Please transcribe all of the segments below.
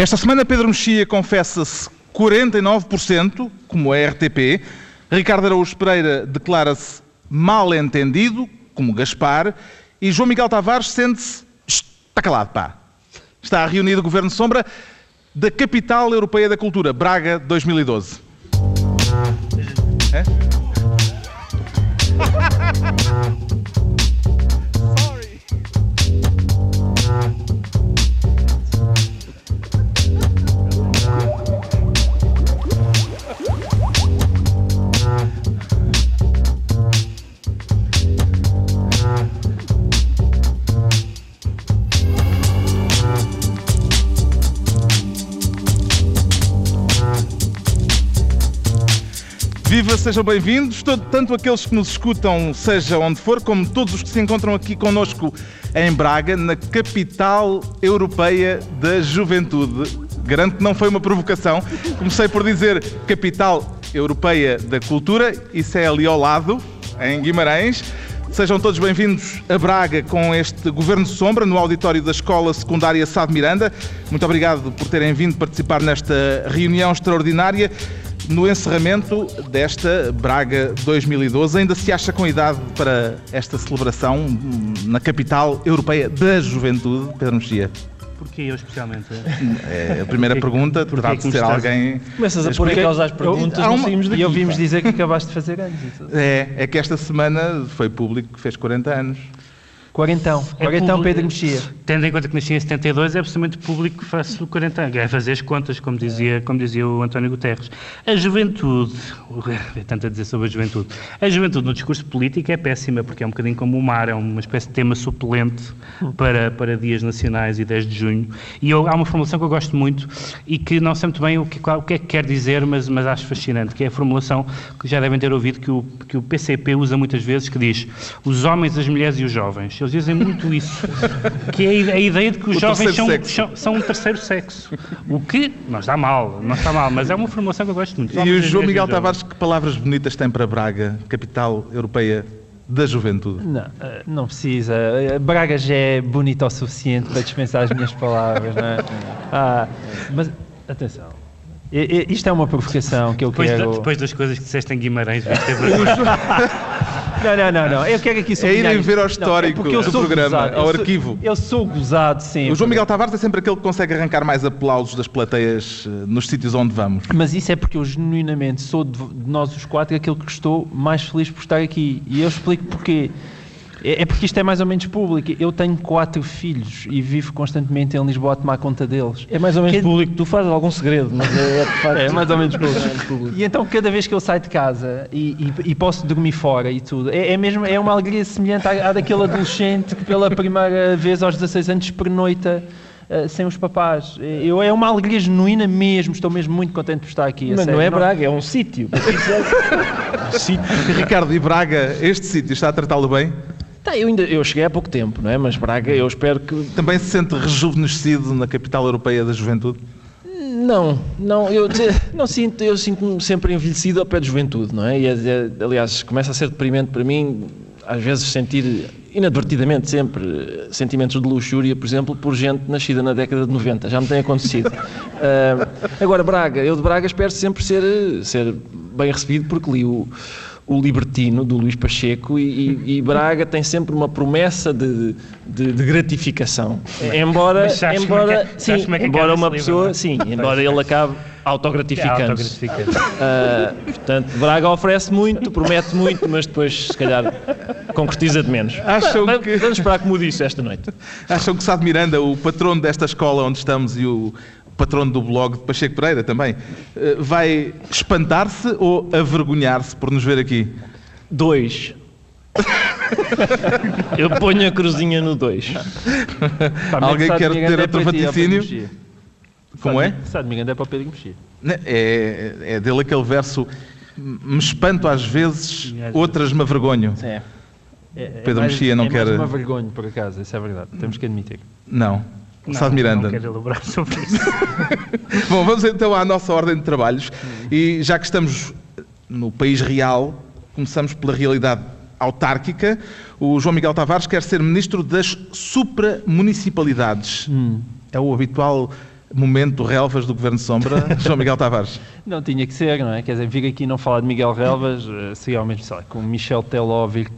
Esta semana Pedro Mexia confessa-se 49%, como a RTP. Ricardo Araújo Pereira declara-se mal entendido, como Gaspar. E João Miguel Tavares sente-se... Está calado, pá. Está reunido o Governo Sombra da Capital Europeia da Cultura, Braga 2012. É? Viva, sejam bem-vindos, tanto aqueles que nos escutam, seja onde for, como todos os que se encontram aqui connosco em Braga, na capital europeia da juventude. Garanto que não foi uma provocação. Comecei por dizer capital europeia da cultura, isso é ali ao lado, em Guimarães. Sejam todos bem-vindos a Braga com este Governo Sombra no auditório da Escola Secundária Sá de Miranda. Muito obrigado por terem vindo participar nesta reunião extraordinária no encerramento desta Braga 2012. Ainda se acha com idade para esta celebração na capital europeia da juventude, Pedro Mexia? Porquê eu especialmente? É a primeira pergunta, porquê terá que de ser alguém. Começas a pôr em causa as perguntas, não uma- daqui. E ouvimos pá. dizer que acabaste de fazer anos. É, é que esta semana foi público que fez 40 anos. Quarentão. É Quarentão público- Pedro Mexia. Tendo em conta que nasci em 72, é absolutamente público faço 40 anos. É fazer as contas, como dizia, como dizia o António Guterres. A juventude, é tanto a dizer sobre a juventude, a juventude no discurso político é péssima, porque é um bocadinho como o mar, é uma espécie de tema suplente para, para dias nacionais e 10 de junho. E eu- há uma formulação que eu gosto muito e que não sei muito bem o que, o que é que quer dizer, mas, mas acho fascinante, que é a formulação que já devem ter ouvido que o, que o PCP usa muitas vezes, que diz os homens, as mulheres e os jovens. Eles dizem muito isso, que é a ide- a ideia de que os O jovens são, são, são um terceiro sexo. O que não está mal, não está mal, mas é uma formulação que eu gosto muito. E o João Miguel. Tavares, que palavras bonitas tem para Braga, capital europeia da juventude? Não, eh, não precisa. Eh, Braga já é bonito o suficiente para dispensar as minhas palavras, não é? Ah, mas, atenção. E- e- Isto é uma provocação que eu Depois, da- quero... depois das coisas que disseste em Guimarães, viste. Não, não, não, não. Eu quero aqui sublinhar irem isto. ver ao Não, histórico porque eu do sou programa, gozado. ao Eu sou- arquivo. Eu sou gozado sempre. O João Miguel Tavares é sempre aquele que consegue arrancar mais aplausos das plateias eh, nos sítios onde vamos. Mas isso é porque eu genuinamente sou de, de nós os quatro aquele que estou mais feliz por estar aqui. E eu explico porquê. É, é porque isto é mais ou menos público. Eu tenho quatro filhos e vivo constantemente em Lisboa a tomar conta deles. É mais ou menos Que- público. Tu fazes algum segredo, mas é, é facto. É mais ou menos público. E então cada vez que eu saio de casa e, e- e posso dormir fora e tudo, é, é mesmo é uma alegria semelhante à, à daquele adolescente que pela primeira vez aos 16 anos pernoita eh, sem os papás. Eu, é uma alegria genuína mesmo, estou mesmo muito contente por estar aqui. Mas não é Braga, é um sítio. Ricardo, e Braga, este sítio está a tratá-lo bem? Tá, eu, ainda, eu cheguei há pouco tempo, não é? Mas Braga, eu espero que. Também se sente rejuvenescido na capital europeia da juventude? Não, não, eu não sinto, eu sinto-me sempre envelhecido ao pé de juventude, não é? E, é- aliás, começa a ser deprimente para mim, às vezes, sentir inadvertidamente sempre eh, sentimentos de luxúria, por exemplo, por gente nascida na década de 90. Já me tem acontecido. Ah, agora, Braga, eu de Braga espero sempre ser, eh, ser bem recebido porque li o. O Libertino, do Luís Pacheco, e, e- e Braga tem sempre uma promessa de, de- de gratificação. Embora, Mas sabes como é embora, que é- sim, como é embora acaba uma livro, pessoa, é? sim, embora ele acabe É autogratificando-se. autogratificante. Ah, portanto, Braga oferece muito, promete muito, mas depois, se calhar, concretiza de menos. Acham Va- que- Vamos esperar que mude isso esta noite. Acham que Sá de Miranda, o patrono desta escola onde estamos e o patrono do blog de Pacheco Pereira também, eh, vai espantar-se ou avergonhar-se por nos ver aqui? Dois. Eu ponho a cruzinha no dois. Alguém quer ter é outro ti, é vaticínio? Mexia. Como é? Sá de Miranda é para o Pedro Mexia. Né, É, é dele aquele verso me espanto às vezes, outras me avergonho. É. É, é Pedro mais- Mexia não é quer- mais uma vergonha, por acaso, isso é verdade. Temos que admitir. Não. Não, Sá de Miranda. Não quero elaborar sobre isso. Bom, vamos então à nossa ordem de trabalhos. E já que estamos no país real, começamos pela realidade autárquica. O João Miguel Tavares quer ser ministro das supramunicipalidades. É o habitual momento relvas do Governo Sombra, João Miguel Tavares? Não tinha que ser, não é? Quer dizer, vir aqui e não falar de Miguel Relvas, eh, seria ao mesmo, sei lá, com Michel Teló vir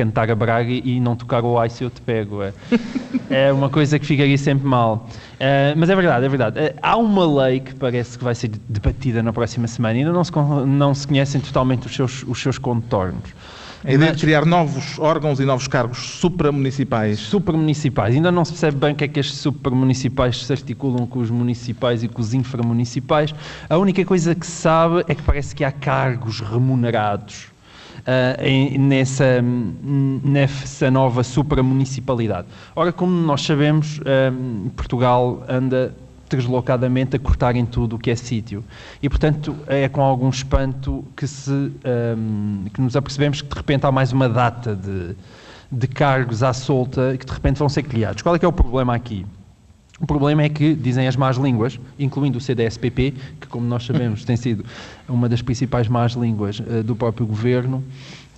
cantar a Braga e não tocar o Ai se eu te pego. É, é uma coisa que ficaria sempre mal. Uh, mas é verdade, é verdade. Uh, há uma lei que parece que vai ser debatida na próxima semana e ainda não se, não se conhecem totalmente os seus, os seus contornos. A ideia de criar novos órgãos e novos cargos supramunicipais. Supramunicipais. Ainda não se percebe bem o que é que estes supramunicipais se articulam com os municipais e com os inframunicipais. A única coisa que se sabe é que parece que há cargos remunerados em, nessa, nessa nova supramunicipalidade. Ora, como nós sabemos, uh, Portugal anda deslocadamente a cortarem tudo o que é sítio. E, portanto, é com algum espanto que, se, um, que nos apercebemos que, de repente, há mais uma data de, de cargos à solta que, de repente, vão ser criados. Qual é que é o problema aqui? O problema é que, dizem as más línguas, incluindo o CDSPP, que, como nós sabemos, tem sido uma das principais más línguas uh, do próprio governo,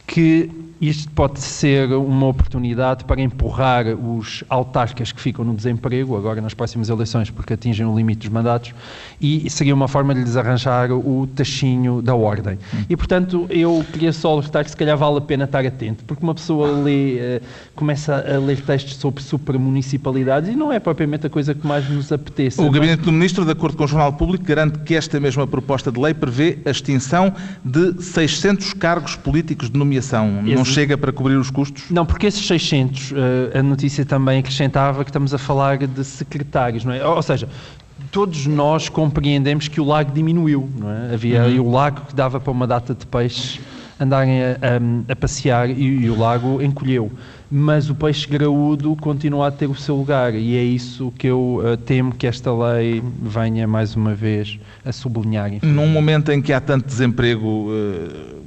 que isto pode ser uma oportunidade para empurrar os autarcas que ficam no desemprego, agora nas próximas eleições, porque atingem o limite dos mandatos, e seria uma forma de lhes arranjar o tachinho da ordem. Hum. E, portanto, eu queria só alertar que se calhar vale a pena estar atento, porque uma pessoa lê, uh, começa a ler textos sobre supramunicipalidades e não é propriamente a coisa que mais nos apetece. O Gabinete do Ministro, de acordo com o Jornal Público, garante que esta mesma proposta de lei prevê a extinção de 600 cargos políticos de nomeação. Não chega para cobrir os custos? Não, porque esses 600, eh, a notícia também acrescentava que estamos a falar de secretários, não é? Ou seja, todos nós compreendemos que o lago diminuiu, não é? Havia uhum. o lago que dava para uma data de peixes andarem a, a, a passear e, e, o lago encolheu. Mas o peixe graúdo continua a ter o seu lugar e é isso que eu uh, temo que esta lei venha mais uma vez a sublinhar. Num momento em que há tanto desemprego, uh,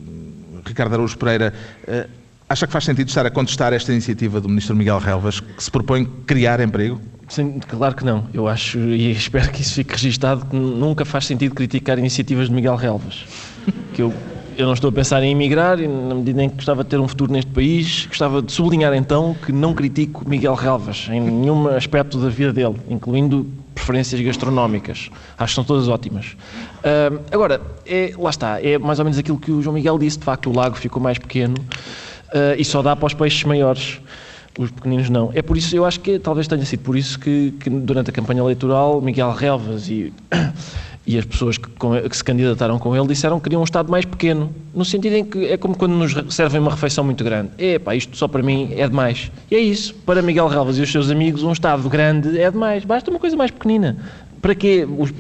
Ricardo Araújo Pereira, uh, Acha que faz sentido estar a contestar esta iniciativa do Ministro Miguel Relvas, que se propõe criar emprego? Sim, claro que não. Eu acho e espero que isso fique registado que nunca faz sentido criticar iniciativas de Miguel Relvas. Que eu, eu não estou a pensar em emigrar e na medida em que gostava de ter um futuro neste país, gostava de sublinhar então que não critico Miguel Relvas em nenhum aspecto da vida dele, incluindo preferências gastronómicas. Acho que são todas ótimas. Uh, agora, é, lá está, é mais ou menos aquilo que o João Miguel disse, de facto o lago ficou mais pequeno uh, e só dá para os peixes maiores. Os pequeninos não. É por isso, eu acho que talvez tenha sido por isso que, que durante a campanha eleitoral Miguel Relvas e, e as pessoas que, que, se candidataram com ele disseram que queriam um Estado mais pequeno. No sentido em que é como quando nos servem uma refeição muito grande. É pá, isto só para mim é demais. E é isso. Para Miguel Relvas e os seus amigos, um Estado grande é demais. Basta uma coisa mais pequenina para quê? Os,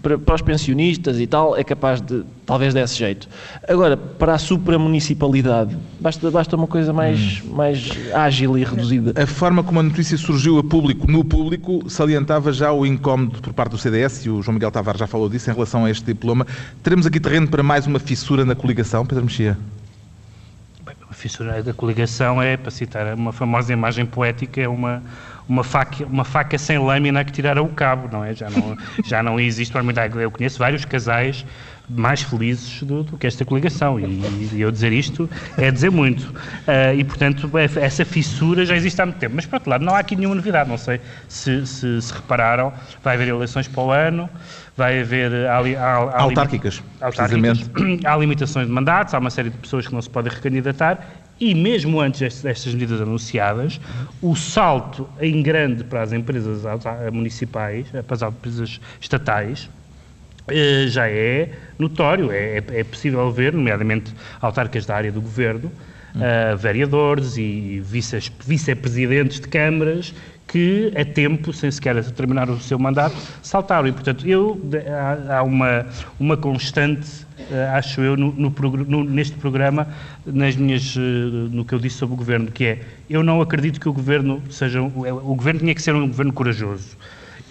para, para, os pensionistas e tal, é capaz de, talvez desse jeito. Agora, para a supramunicipalidade, basta, basta uma coisa mais, hum. mais ágil e reduzida. A forma como a notícia surgiu a público, no público, salientava já o incómodo por parte do CDS, e o João Miguel Tavares já falou disso em relação a este diploma. Teremos aqui terreno para mais uma fissura na coligação, Pedro Mexia? Fissura da coligação é, para citar uma famosa imagem poética, é uma uma faca, uma faca sem lâmina que tiraram o cabo, não é? Já não, já não existe uma Eu conheço vários casais mais felizes do, do que esta coligação e, e, eu dizer isto é dizer muito. Uh, e, portanto, é, essa fissura já existe há muito tempo. Mas, por outro lado, não há aqui nenhuma novidade. Não sei se, se, se repararam, vai haver eleições para o ano, vai haver... Há, há, há autárquicas, autárquicas. Há limitações de mandatos, há uma série de pessoas que não se podem recandidatar e mesmo antes destas medidas anunciadas, o salto em grande para as empresas municipais, para as empresas estatais, eh, já é notório, é, é, é possível ver, nomeadamente autarcas da área do governo, uh, vereadores e vice-presidentes de câmaras que, a tempo, sem sequer terminar o seu mandato, saltaram. E, portanto, eu, há, há uma, uma constante, uh, acho eu, no, no, no, neste programa, nas minhas, uh, no que eu disse sobre o Governo, que é, eu não acredito que o Governo seja, o, o Governo tinha que ser um Governo corajoso.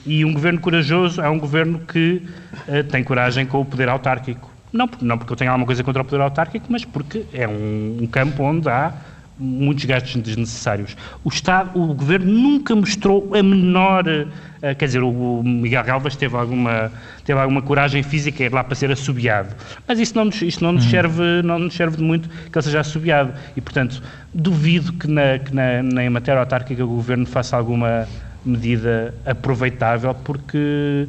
E um Governo corajoso é um Governo que uh, tem coragem com o poder autárquico. Não, não porque eu tenho alguma coisa contra o poder autárquico, mas porque é um, um campo onde há muitos gastos desnecessários. O Estado, o Governo nunca mostrou a menor, uh, quer dizer, o, Miguel Galvas teve alguma, teve alguma coragem física ir lá para ser assobiado, mas isso não nos, isto não nos, uhum. serve, não nos serve de muito que ele seja assobiado e, portanto, duvido que na, que na, na matéria autárquica o Governo faça alguma medida aproveitável porque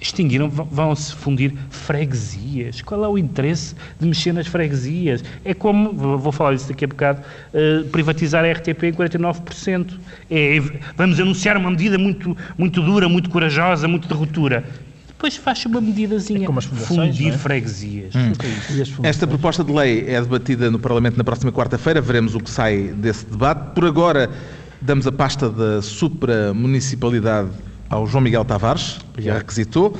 extinguiram, vão-se fundir freguesias. Qual é o interesse de mexer nas freguesias? É como, vou falar isso daqui a bocado, uh, privatizar a RTP em 49%. É, vamos anunciar uma medida muito, muito dura, muito corajosa, muito de ruptura. Depois faz uma medidazinha. É como as fundir é? freguesias. Hum. É Esta proposta de lei é debatida no Parlamento na próxima quarta-feira. Veremos o que sai desse debate. Por agora, damos a pasta da supramunicipalidade ao João Miguel Tavares, que a requisitou,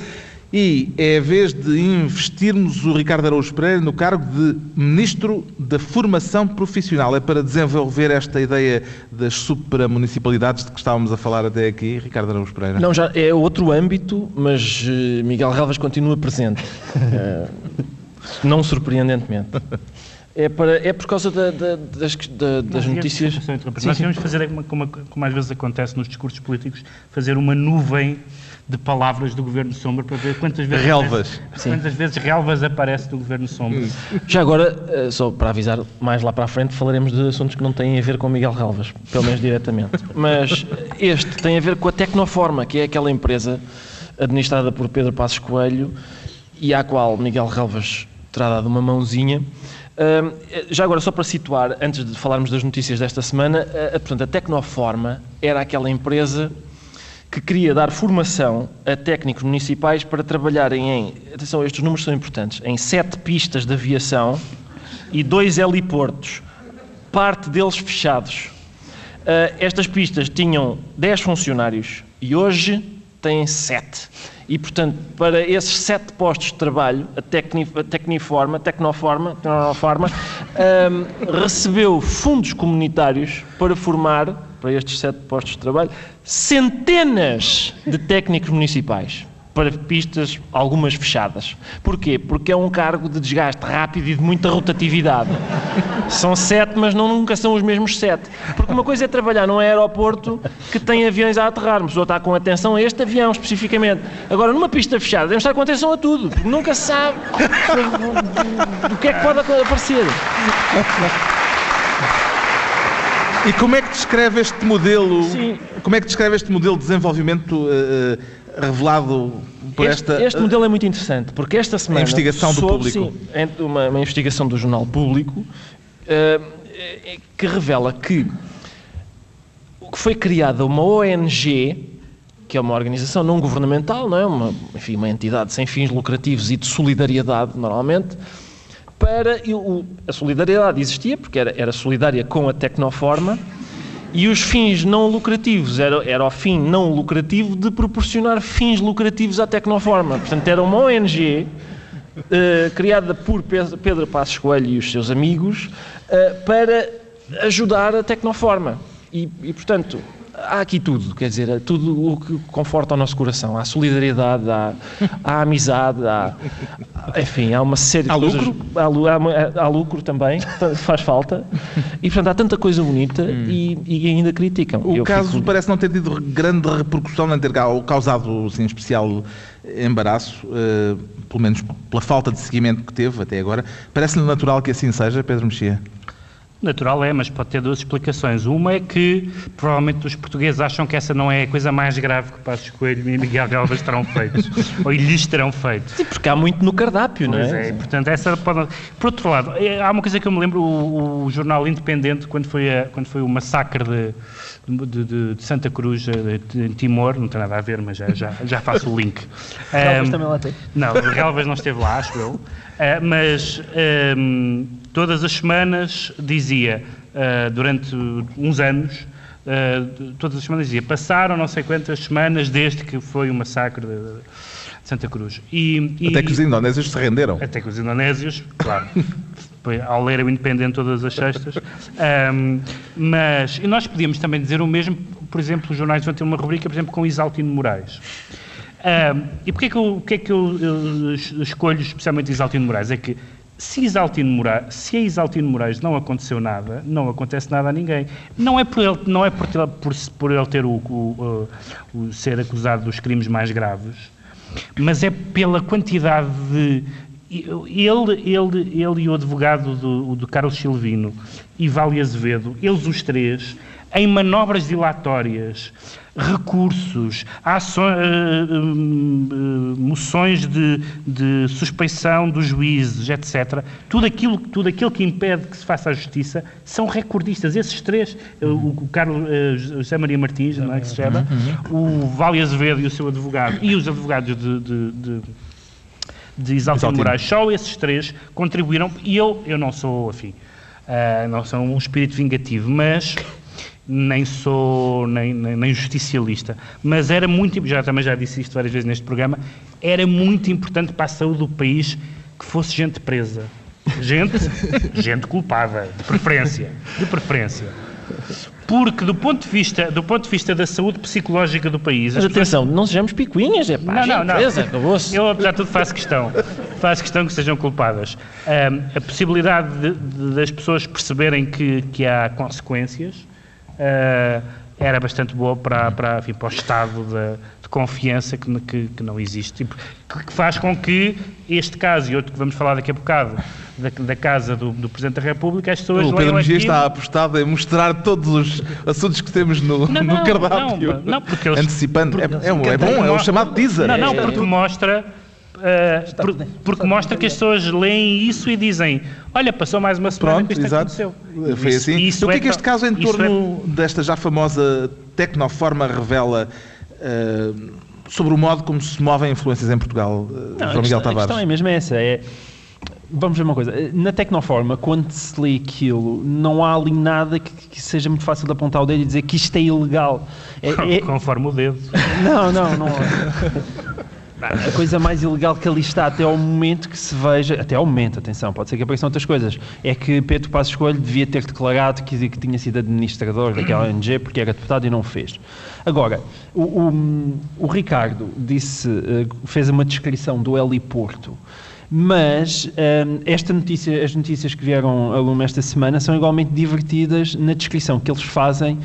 e é a vez de investirmos o Ricardo Araújo Pereira no cargo de Ministro da Formação Profissional. É para desenvolver esta ideia das supramunicipalidades de que estávamos a falar até aqui, Ricardo Araújo Pereira? Não, já é outro âmbito, mas eh, Miguel Relvas continua presente. uh, não surpreendentemente. É, para, é por causa da, da, das, da, das Não, notícias. Sim, Nós temos fazer, como, como às vezes acontece nos discursos políticos, fazer uma nuvem de palavras do Governo Sombra para ver quantas vezes relvas, aparece, quantas vezes relvas aparece do Governo Sombra. Hum. Já agora, eh, só para avisar, mais lá para a frente falaremos de assuntos que não têm a ver com Miguel Relvas, pelo menos diretamente. Mas este tem a ver com a Tecnoforma, que é aquela empresa administrada por Pedro Passos Coelho e à qual Miguel Relvas terá dado uma mãozinha já agora, só para situar, antes de falarmos das notícias desta semana, a, portanto, a Tecnoforma era aquela empresa que queria dar formação a técnicos municipais para trabalharem em, atenção, estes números são importantes, em sete pistas de aviação e dois heliportos, parte deles fechados. Uh, estas pistas tinham 10 funcionários e hoje têm 7. E, portanto, para esses sete postos de trabalho, a, Tecni, a Tecniforma, Tecnoforma, Tecnoforma um, recebeu fundos comunitários para formar, para estes sete postos de trabalho, centenas de técnicos municipais para pistas, algumas fechadas. Porquê? Porque é um cargo de desgaste rápido e de muita rotatividade. São sete, mas não, nunca são os mesmos sete. Porque uma coisa é trabalhar num aeroporto que tem aviões a aterrar, mas está com atenção a este avião especificamente. Agora, numa pista fechada, devemos estar com atenção a tudo, porque nunca se sabe do que é que pode aparecer. E como é que descreve este modelo? Sim. Como é que descreve este modelo de desenvolvimento uh, revelado por este, esta. Este modelo é muito interessante, porque esta semana. A investigação do público. Sim, uma, uma, investigação do Jornal Público que revela que, que foi criada uma ONG, que é uma organização não governamental, não é? Uma, enfim, uma entidade sem fins lucrativos e de solidariedade, normalmente. Para, o, a solidariedade existia, porque era, era solidária com a Tecnoforma, e os fins não lucrativos, era, era o fim não lucrativo de proporcionar fins lucrativos à Tecnoforma. Portanto, era uma ONG uh, criada por Pedro Passos Coelho e os seus amigos uh, para ajudar a Tecnoforma. E, e, portanto, há aqui tudo, quer dizer, tudo o que conforta o nosso coração. Há solidariedade, há, há amizade, há, enfim, há uma série de há coisas. Lucro? Há, há, lucro também, faz falta. E, portanto, há tanta coisa bonita hum. e, e, ainda criticam. O Eu caso fico... parece não ter tido grande repercussão, nem ter causado, assim, especial embaraço, uh, pelo menos pela falta de seguimento que teve até agora. Parece-lhe natural que assim seja, Pedro Mexia? Natural é, mas pode ter duas explicações. Uma é que provavelmente os portugueses acham que essa não é a coisa mais grave que Passos Coelho e Miguel Galvas terão feito, ou lhes terão feito. Sim, porque há muito no cardápio, pois não é? é? Portanto, essa pode... Por outro lado, é, há uma coisa que eu me lembro, o, o jornal Independente, quando foi, a, quando foi o massacre de, de, de, de Santa Cruz, de, de, Timor, não tem nada a ver, mas já, já, já faço o link. Um, também lá tem? Não, Galvas não esteve lá, acho eu. Uh, mas um, todas as semanas dizia, uh, durante uns anos, uh, todas as semanas dizia, passaram não sei quantas semanas desde que foi o massacre de, Santa Cruz. E, e, até que os indonésios se renderam. Até que os indonésios, claro, ao ler o Independente todas as sextas. Um, mas, e nós podíamos também dizer o mesmo, por exemplo, os jornais vão ter uma rubrica, por exemplo, com Isaltino Moraes. Um, e porquê que, eu, porquê que eu, eu, escolho especialmente Isaltino Moraes? É que se, Isaltino Moraes, se a Isaltino Moraes não aconteceu nada, não acontece nada a ninguém. Não é por ele, não é por, por, por ele ter o, o, o, ser acusado dos crimes mais graves, mas é pela quantidade de ele, ele, ele e o advogado do, do Carlos Silvino e Vale Azevedo, eles os três, em manobras dilatórias, recursos, ações, eh, eh, moções de, de suspeição dos juízes, etc. Tudo aquilo, tudo aquilo que impede que se faça a justiça são recordistas. Esses três, eh, o, o Carlos José Maria Martins, não é que se chama, o Vale Azevedo e o seu advogado, e os advogados de, de, de de Isaltino Moraes, só esses três contribuíram, e eu, eu não sou, afim, uh, não sou um espírito vingativo, mas nem sou nem, nem, nem, justicialista, mas era muito, já também já disse isto várias vezes neste programa, era muito importante para a saúde do país que fosse gente presa. Gente, gente culpada, de preferência, de preferência. Porque do ponto de vista, do ponto de vista da saúde psicológica do país, mas atenção, pessoas... não sejamos picuinhas, é pá, não, não, não. Presa, acabou-se. Eu apesar de tudo faço questão, faço questão que sejam culpadas. Um, a possibilidade de, de, das pessoas perceberem que, que há consequências uh, era bastante boa para, para, enfim, para o estado de confiança que, que, que, não existe. E que faz com que este caso e outro que vamos falar daqui a bocado, da, da casa do, do, Presidente da República, as pessoas. O Pedro Mexia está apostado em mostrar todos os assuntos que temos no, não, no cardápio. Não, não, porque eles, antecipando. Porque, é, é, é, bom, é o chamado teaser. Não, não, porque mostra Uh, por, porque mostra que as pessoas leem isso e dizem: Olha, passou mais uma semana Pronto, que isto exato. aconteceu. Foi isso, assim. Isso então, o que é que este caso em torno é... desta já famosa Tecnoforma revela sobre o modo como se movem influências em Portugal, uh, Não, João Miguel Tavares? A questão é mesmo essa. É, vamos ver uma coisa. Na Tecnoforma, quando se lê aquilo, não há ali nada que, que seja muito fácil de apontar o dedo e dizer que isto é ilegal. É, é... Conforme o dedo. Não, não, não. A coisa mais ilegal que ali está até ao momento que se veja, até ao momento, atenção, pode ser que apareçam outras coisas, é que Pedro Passos Coelho devia ter declarado que, que tinha sido administrador daquela ONG porque era deputado e não fez. Agora, o, o, o Ricardo disse, eh, fez uma descrição do heliporto, mas eh, esta notícia, as notícias que vieram a lume esta semana são igualmente divertidas na descrição que eles fazem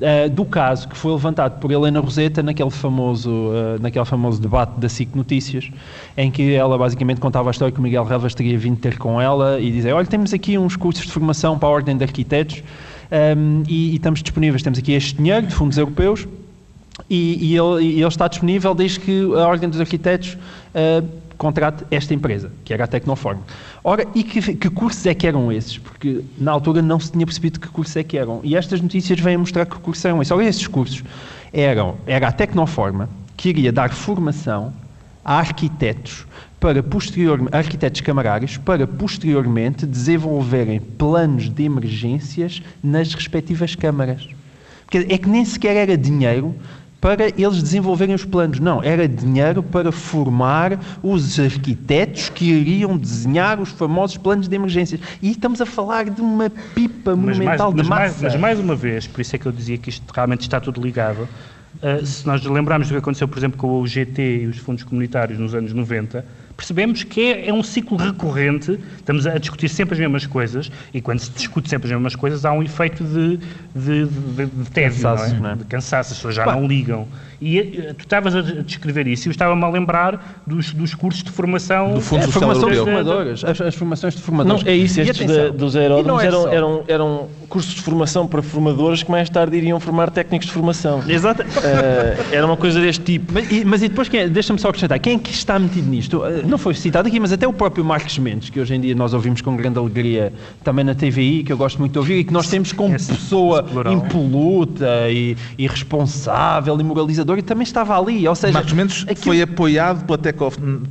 uh, do caso que foi levantado por Helena Roseta naquele famoso, uh, naquele famoso debate da SIC Notícias, em que ela basicamente contava a história que o Miguel Relvas teria vindo ter com ela e dizer, olha, temos aqui uns cursos de formação para a Ordem de Arquitetos um, ehm, e, e, estamos disponíveis, temos aqui este dinheiro de fundos europeus e, e, ele, e ele, está disponível desde que a Ordem dos Arquitetos uh, contrate esta empresa, que era a Tecnoform. Ora, e que, que, cursos é que eram esses? Porque na altura não se tinha percebido que cursos é que eram. E estas notícias vêm mostrar que cursos eram esses. Ora, esses cursos eram, era a Tecnoforma, que iria dar formação a arquitetos para posteriormente, arquitetos camarários, para posteriormente desenvolverem planos de emergências nas respectivas câmaras. Porque é que nem sequer era dinheiro para eles desenvolverem os planos. Não, era dinheiro para formar os arquitetos que iriam desenhar os famosos planos de emergências. E estamos a falar de uma pipa mas monumental mais, de mas massa. Mais, mas mais uma vez, por isso é que eu dizia que isto realmente está tudo ligado, uh, se nós lembrarmos do que aconteceu, por exemplo, com o GT e os fundos comunitários nos anos 90, percebemos que é, é, um ciclo recorrente, estamos a discutir sempre as mesmas coisas, e quando se discute sempre as mesmas coisas, há um efeito de, de, de, de tédio, cansaço, não é? Não é? de cansaço, as pessoas já não ligam. E eh, tu estavas a descrever isso e eu estava-me a lembrar dos, dos cursos de formação. Do Fundo é, formação de formadores, as, as, formaçes de formadores. Não, é isso, estes de, dos aeródromos é eram, eram, eram cursos de formação para formadores que mais tarde iriam formar técnicos de formação. Exato. Uh, era uma coisa deste tipo. Mas e, mas e depois, deixa-me só acrescentar, quem é que está metido nisto? Não foi citado aqui, mas até o próprio Marcos Mendes, que hoje em dia nós ouvimos com grande alegria também na TVI, que eu gosto muito de ouvir, e que nós temos como Esse, pessoa impoluta e irresponsável e moralizadora, e também estava ali. Ou seja, Marcos Mendes aquilo... foi apoiado pela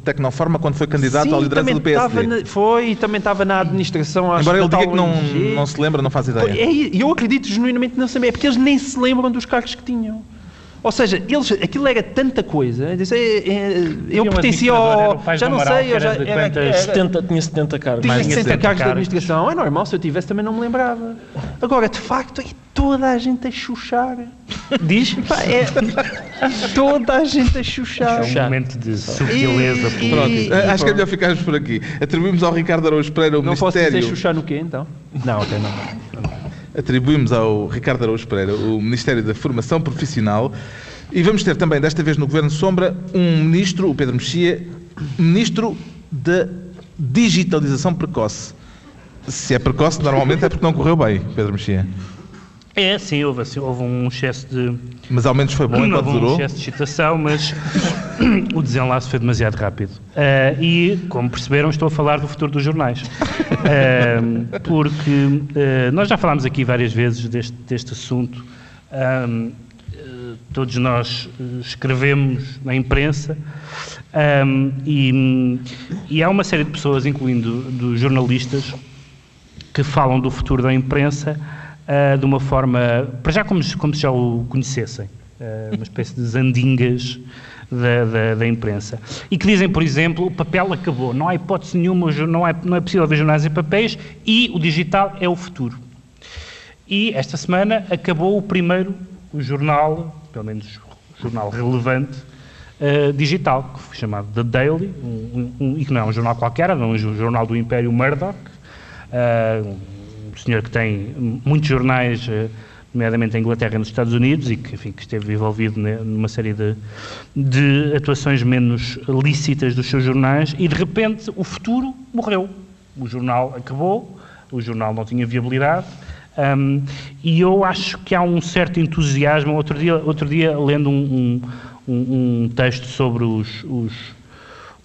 Tecnoforma quando foi candidato Sim, à liderança do PSD. Na, foi, e também estava na administração. Embora ele diga que não, não se lembra, não faz ideia. É, eu acredito genuinamente não saber, é porque eles nem se lembram dos cargos que tinham. Ou seja, eles, aquilo era tanta coisa. é, é, eu pertencia ao. Já não sei, eu já. Era, era, 70, tinha 70 cargos. Tinha 70, 70 cargos de administração. É normal, se eu tivesse também não me lembrava. Agora, de facto, é toda a gente a chuchar. Diz? Pá, é toda a gente a chuchar. É um momento de subtileza. E, pronto, e, acho que é melhor ficarmos por aqui. Atribuímos ao Ricardo Araújo Pereira o não Ministério... Não posso dizer chuchar no quê, então? Não, até não atribuímos ao Ricardo Araújo Pereira o Ministério da Formação Profissional e vamos ter também, desta vez no Governo Sombra, um ministro, o Pedro Mexia, ministro da digitalização precoce. Se é precoce, normalmente é porque não correu bem, Pedro Mexia. É, sim, houve, assim, houve um excesso de. Mas ao menos foi bom Houve enquanto um durou. excesso de excitação, mas o desenlace foi demasiado rápido. Ah, e, como perceberam, estou a falar do futuro dos jornais. Ah, porque ah, nós já falámos aqui várias vezes deste, deste assunto. Todos nós escrevemos na imprensa ah, e, e há uma série de pessoas, incluindo dos jornalistas, que falam do futuro da imprensa ah, de uma forma, para já como, como se já o conhecessem, ah, uma espécie de zandingas da, da- da imprensa. E que dizem, por exemplo, o papel acabou, não há hipótese nenhuma, não é, não é possível ver jornais em papéis e o digital é o futuro. E esta semana acabou o primeiro o jornal, pelo menos jornal relevante, eh, digital, que foi chamado The Daily, um- um- e que não é um jornal qualquer, é um jo- jornal do Império Murdoch, eh, um senhor que tem muitos jornais, eh, nomeadamente em Inglaterra e nos Estados Unidos, e que, enfim, que esteve envolvido numa série de, de atuações menos lícitas dos seus jornais, e de repente o futuro morreu. O jornal acabou, o jornal não tinha viabilidade, hum, e eu acho que há um certo entusiasmo. Outro dia, outro dia lendo um, um- um- um texto sobre os, os,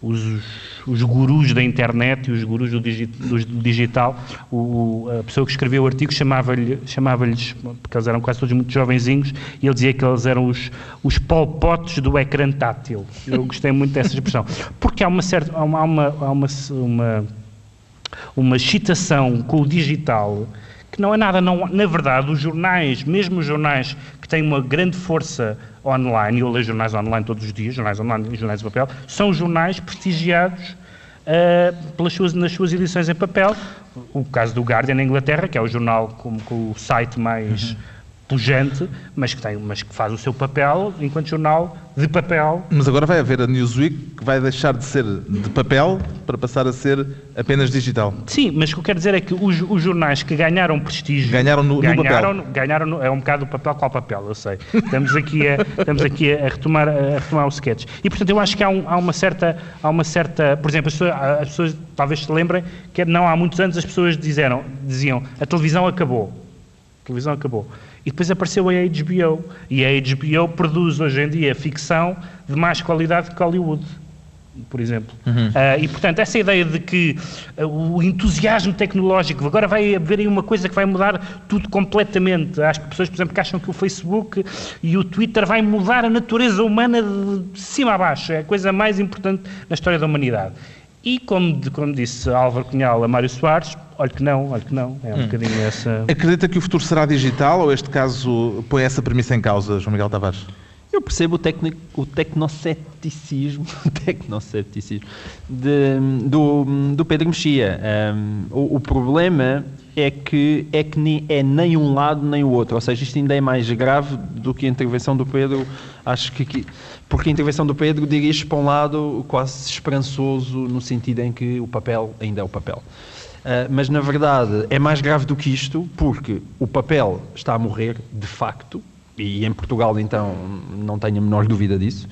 os, os gurus da internet e os gurus do, digi- do digital, o- a pessoa que escreveu o artigo chamava-lhe- chamava-lhes, porque eles eram quase todos muito jovenzinhos, e ele dizia que eles eram os, os polpotes do ecrã tátil. Eu gostei muito dessa expressão. Porque há uma certa. Há uma, há uma, há uma, uma uma excitação com o digital que não é nada, não, na verdade, os jornais, mesmo os jornais que têm uma grande força online, eu leio jornais online todos os dias, jornais online e jornais de papel, são jornais prestigiados ah, pelas suas, nas suas edições em papel. O caso do Guardian na Inglaterra, que é o jornal com, com o site mais pujante, mas que, tem, mas que faz o seu papel enquanto jornal de papel Mas agora vai haver a Newsweek que vai deixar de ser de papel para passar a ser apenas digital. Sim, mas o que eu quero dizer é que os, os jornais que ganharam prestígio. Ganharam no- no ganharam, papel. ganharam no- é um bocado o papel qual papel, eu sei. Estamos aqui a, estamos aqui a, retomar, a retomar o sketch. E portanto eu acho que há, um- há uma certa. Há uma certa por exemplo, as pessoas, as pessoas talvez se lembrem que não há muitos anos as pessoas disseram, diziam a televisão acabou. A televisão acabou. E depois apareceu a HBO. E a HBO produz hoje em dia ficção de mais qualidade que Hollywood por exemplo. Ah, e, portanto, essa ideia de que ah, o entusiasmo tecnológico, agora vai haver aí uma coisa que vai mudar tudo completamente. Acho que pessoas, por exemplo, que acham que o Facebook e o Twitter vai mudar a natureza humana de cima a baixo. É a coisa mais importante na história da humanidade. E, como, de- como disse Álvaro Cunhal a Mário Soares, olha que não, olha que não. É um bocadinho essa... Acredita que o futuro será digital ou este caso põe essa premissa em causa, João Miguel Tavares? Eu percebo o, tecni- o tecnoceticismo, tecnoceticismo de- do, do Pedro Mexia. Um, o, o problema é que, é que nem, é nem um lado nem o outro. Ou seja, isto ainda é mais grave do que a intervenção do Pedro. Acho que, que- porque a intervenção do Pedro dirige para um lado quase esperançoso, no sentido em que o papel ainda é o papel. Uh, mas na verdade é mais grave do que isto, porque o papel está a morrer de facto, e em Portugal então não tenho a menor dúvida disso.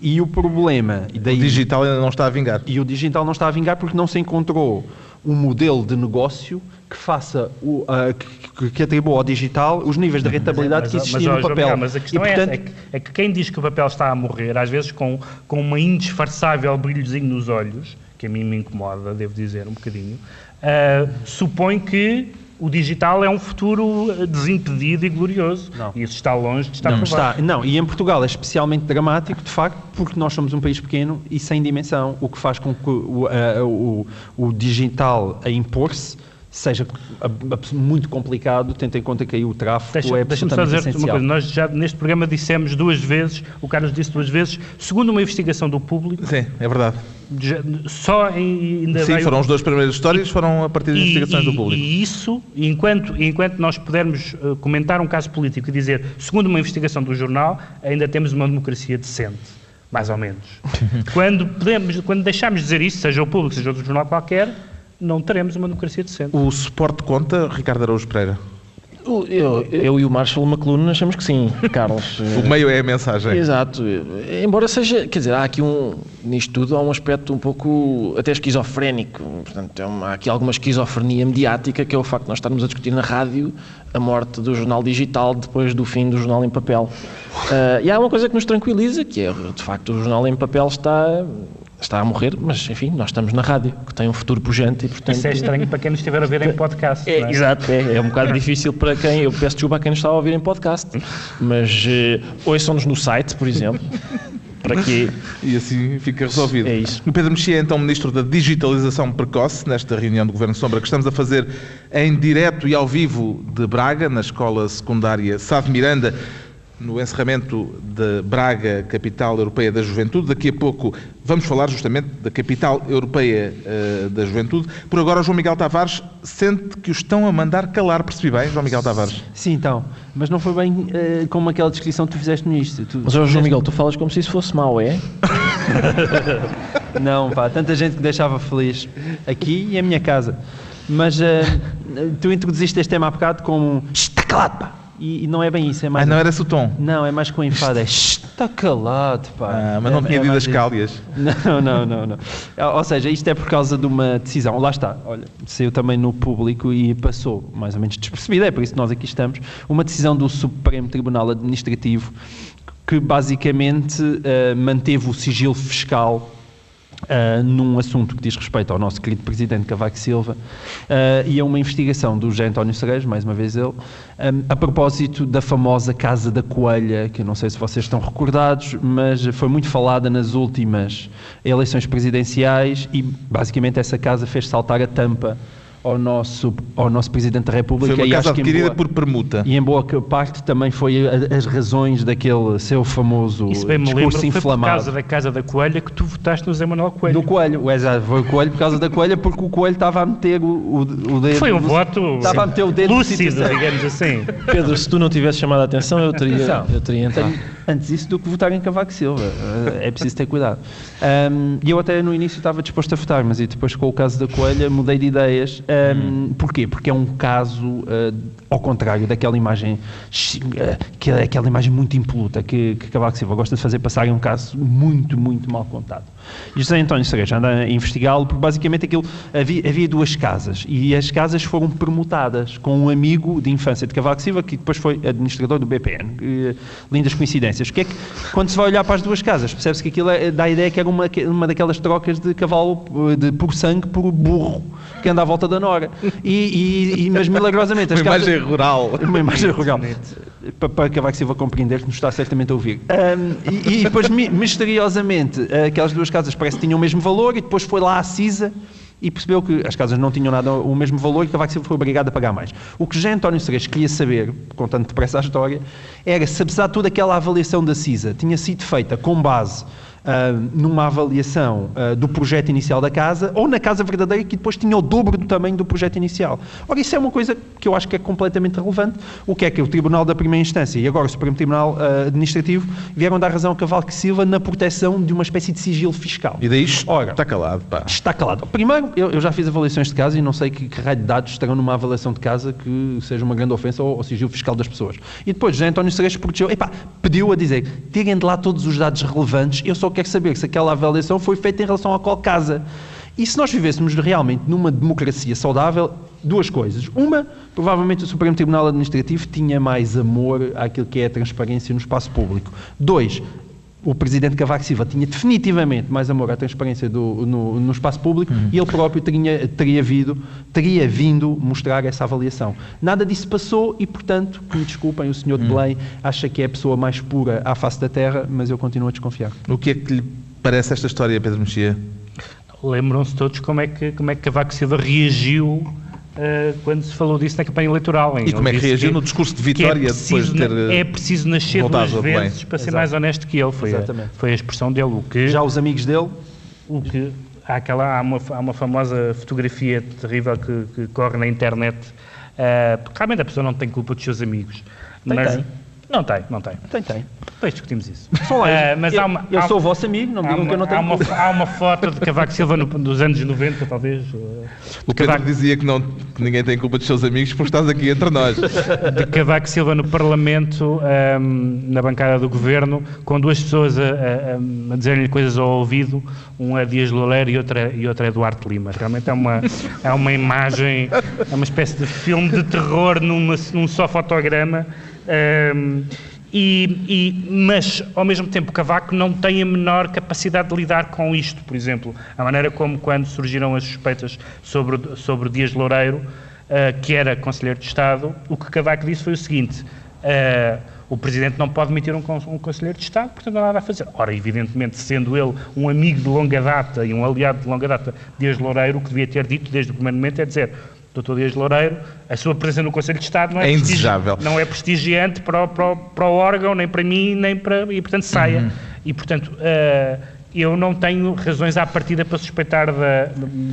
E o problema, e O daí, digital ainda não está a vingar. e o digital não está a vingar porque não se encontrou um modelo de negócio que faça o, ah, que- que, atribua ao digital os níveis de rentabilidade que Mas, existiam no papel. Mas a questão e, é, portanto, essa, é, que, é que quem diz que o papel está a morrer, às vezes com, com uma indisfarçável brilhozinho nos olhos, que a mim me incomoda, devo dizer, um bocadinho, ah, supõe que o digital é um futuro ah, desimpedido e glorioso. Não. E isso está longe de estar não, provado. está, não, e em Portugal é especialmente dramático, de facto, porque nós somos um país pequeno e sem dimensão, o que faz com que o, ah, o, o digital a impor-se seja muito complicado, tendo em conta que aí o tráfego Deixa- é absolutamente dizer-te uma essencial. coisa. Nós já neste programa dissemos duas vezes, o Carlos disse duas vezes, segundo uma investigação do público, Sim, é verdade. Já- só ainda Sim, veio- foram as duas primeiras histórias, foram a partir de E- investigações e- do público. E isso, enquanto, enquanto nós pudermos eh, comentar um caso político e dizer, segundo uma investigação do jornal, ainda temos uma democracia decente, mais ou menos. quando, podemos, quando deixarmos de dizer isso, seja o público, seja outro jornal qualquer, não teremos uma democracia decente. O suporte conta, Ricardo Araújo Pereira. Eu, eu e o Marshall McLuhan achamos que sim, Carlos. O meio é a mensagem. Exato. Embora seja, quer dizer, há aqui um, nisto tudo, há um aspecto um pouco até esquizofrénico. Portanto, é há aqui alguma esquizofrenia mediática, que é o facto de nós estarmos a discutir na rádio a morte do jornal digital depois do fim do jornal em papel. Uh, e há uma coisa que nos tranquiliza, que é, de facto, o jornal em papel está está a morrer, mas enfim, nós estamos na rádio, que tem um futuro pujante e portanto... Isso é estranho para quem nos estiver a ver em podcast. É, é? Exato, é, é um bocado difícil para quem, eu peço desculpa a quem nos está a ouvir em podcast, mas uh, ouçam-nos no site, por exemplo, para quê? E assim fica resolvido. É isso. O Pedro Mexia é então Ministro da Digitalização Precoce, nesta reunião do Governo Sombra que estamos a fazer em direto e ao vivo de Braga, na Escola Secundária Sá de Miranda, no encerramento de Braga, capital europeia da juventude. Daqui a pouco vamos falar justamente da capital europeia uh, da juventude. Por agora, o João Miguel Tavares sente que o estão a mandar calar. Percebi bem, João Miguel Tavares? Sim, então. Mas não foi bem uh, como aquela descrição que tu fizeste no início. Tu, Mas, João Miguel, tu falas como se isso fosse mau, é? não, pá, tanta gente que deixava feliz aqui e a minha casa. Mas uh, tu introduziste este tema há bocado como está calado, pá. E, e, não é bem isso, é mais. Ah, não era esse o tom? Não, é mais com enfado, é está calado, pá. Ah, mas não é, tinha é dito as cálias. Não, não, não, não. Ou seja, isto é por causa de uma decisão. Lá está, olha, saiu também no público e passou mais ou menos despercebida, é por isso que nós aqui estamos. Uma decisão do Supremo Tribunal Administrativo que basicamente uh, manteve o sigilo fiscal Uh, num assunto que diz respeito ao nosso querido Presidente Cavaco Silva uh, e a uma investigação do José António Cerejo, mais uma vez ele, um, a propósito da famosa Casa da Coelha, que eu não sei se vocês estão recordados, mas foi muito falada nas últimas eleições presidenciais e basicamente essa casa fez saltar a tampa ao nosso, ao nosso Presidente da República. Foi uma e casa acho que em adquirida boa- por permuta. E em boa parte também foi a- as razões daquele seu famoso Isso bem me lembro, discurso foi por inflamado. causa da Casa da Coelha que tu votaste no Zé Manuel Coelho. Do coelho, exato, foi o coelho por causa da coelha, porque o coelho estava a meter o, o, o dedo. Foi um no- voto Estava a meter o dedo no lúcido, digamos assim. Pedro, se tu não tivesse chamado a atenção, eu teria, eu teria entrado. Antes isso do que votar em Cavaco Silva. Eh, É preciso ter cuidado. E eu até no início estava disposto a votar, mas e depois com o caso da Coelha mudei de ideias. Ahm, Porquê? Porque é um caso eh, ao contrário daquela imagem, eh, que é aquela imagem muito impoluta que, que Cavaco Silva gosta de fazer passar, é um caso muito, muito mal contado. E José António Cereja anda a investigá-lo porque basicamente aquilo, havia, havia duas casas e as casas foram permutadas com um amigo de infância de Cavaco Silva que depois foi administrador do BPN. Eh, lindas coincidências. Que é que, quando se vai olhar para as duas casas, percebe-se que aquilo é- dá a ideia que era uma, uma daquelas trocas de cavalo eh, de, por sangue por burro que anda à volta da Nora. E, e- e- mas milagrosamente as Uma casas... imagem rural. Uma imagem rural. Para, para Cavaco Silva compreender que nos está certamente a ouvir. Ahm, e, e depois, mi- misteriosamente, aquelas duas casas parece que tinham o mesmo valor e depois foi lá à CISA e percebeu que as casas não tinham nada o mesmo valor e Cavaco Silva foi obrigado a pagar mais. O que José António Cerejo queria saber, contando depressa a história, era se apesar de toda aquela avaliação da CISA tinha sido feita com base numa avaliação ah, do projeto inicial da casa ou na casa verdadeira que depois tinha o dobro do tamanho do projeto inicial. Ora, isso é uma coisa que eu acho que é completamente relevante. O que é que o Tribunal da Primeira Instância e agora o Supremo Tribunal ah, Administrativo vieram dar razão a Cavaco Silva na proteção de uma espécie de sigilo fiscal. E daí Ora. está calado, pá. Está calado. Primeiro, eu, eu já fiz avaliações de casa e não sei que, que raio de dados estarão numa avaliação de casa que seja uma grande ofensa ao, ao sigilo fiscal das pessoas. E depois, José António Cerejo protegeu, epá, pediu a dizer, tirem de lá todos os dados relevantes, eu só quero saber se aquela avaliação foi feita em relação a qual casa. E se nós vivêssemos realmente numa democracia saudável, duas coisas. Uma, provavelmente o Supremo Tribunal Administrativo tinha mais amor àquilo que é a transparência no espaço público. Dois, o presidente Cavaco Silva tinha definitivamente mais amor à transparência do- no, no espaço público e ele próprio teria, teria, vindo, teria vindo mostrar essa avaliação. Nada disso passou e, portanto, que me desculpem, o senhor de Belém acha que é a pessoa mais pura à face da terra, mas eu continuo a desconfiar. O que é que lhe parece esta história, Pedro Mexia? Lembram-se todos como é que, como é que Cavaco Silva reagiu eh, quando se falou disso na campanha eleitoral. hein? E como é que reagiu no discurso de que é vitória depois preciso de ter, eh, É preciso nascer duas vezes para ser Exato. mais honesto que ele. Foi a, Exatamente. foi a expressão dele. O que, Já os amigos dele, o que há, aquela, há, uma, há uma famosa fotografia terrível que, que corre na internet, eh, porque realmente a pessoa não tem culpa dos seus amigos. Tem, mas, tem. Não tem, não tem. Tem, tem. Depois discutimos isso. Lá. Ah, mas eu, há uma, eu há- sou o vosso amigo, não me há digam uma, que eu não há tenho uma, culpa. há uma foto de Cavaco Silva no- dos anos 90, talvez. O Pedro Cavaco, dizia que, não, que ninguém tem culpa dos seus amigos porque estás aqui entre nós. de Cavaco Silva no Parlamento, ahm, na bancada do governo, com duas pessoas a, a, a dizerem-lhe coisas ao ouvido, um é Dias Loureiro e outro é, e outro é Duarte Lima. Realmente é uma, é uma imagem, é uma espécie de filme de terror numa, num só fotograma. Ahm, e, e- mas, ao mesmo tempo, Cavaco não tem a menor capacidade de lidar com isto. Por exemplo, a maneira como, quando surgiram as suspeitas sobre, sobre Dias Loureiro, ah, que era Conselheiro de Estado, o que Cavaco disse foi o seguinte: ah, o Presidente não pode demitir um, um Conselheiro de Estado, portanto não há nada a fazer. Ora, evidentemente, sendo ele um amigo de longa data e um aliado de longa data, Dias Loureiro, o que devia ter dito desde o primeiro momento é dizer. Dr. Dias Loureiro, a sua presença no Conselho de Estado não é, É indesejável. não é prestigiante para o, para, o, para o órgão, nem para mim, nem para. e portanto saia. Uhum. E portanto. ah, eu não tenho razões à partida para suspeitar da,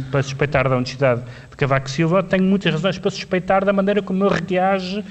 para suspeitar da honestidade de Cavaco Silva, tenho muitas razões para suspeitar da maneira como ele reage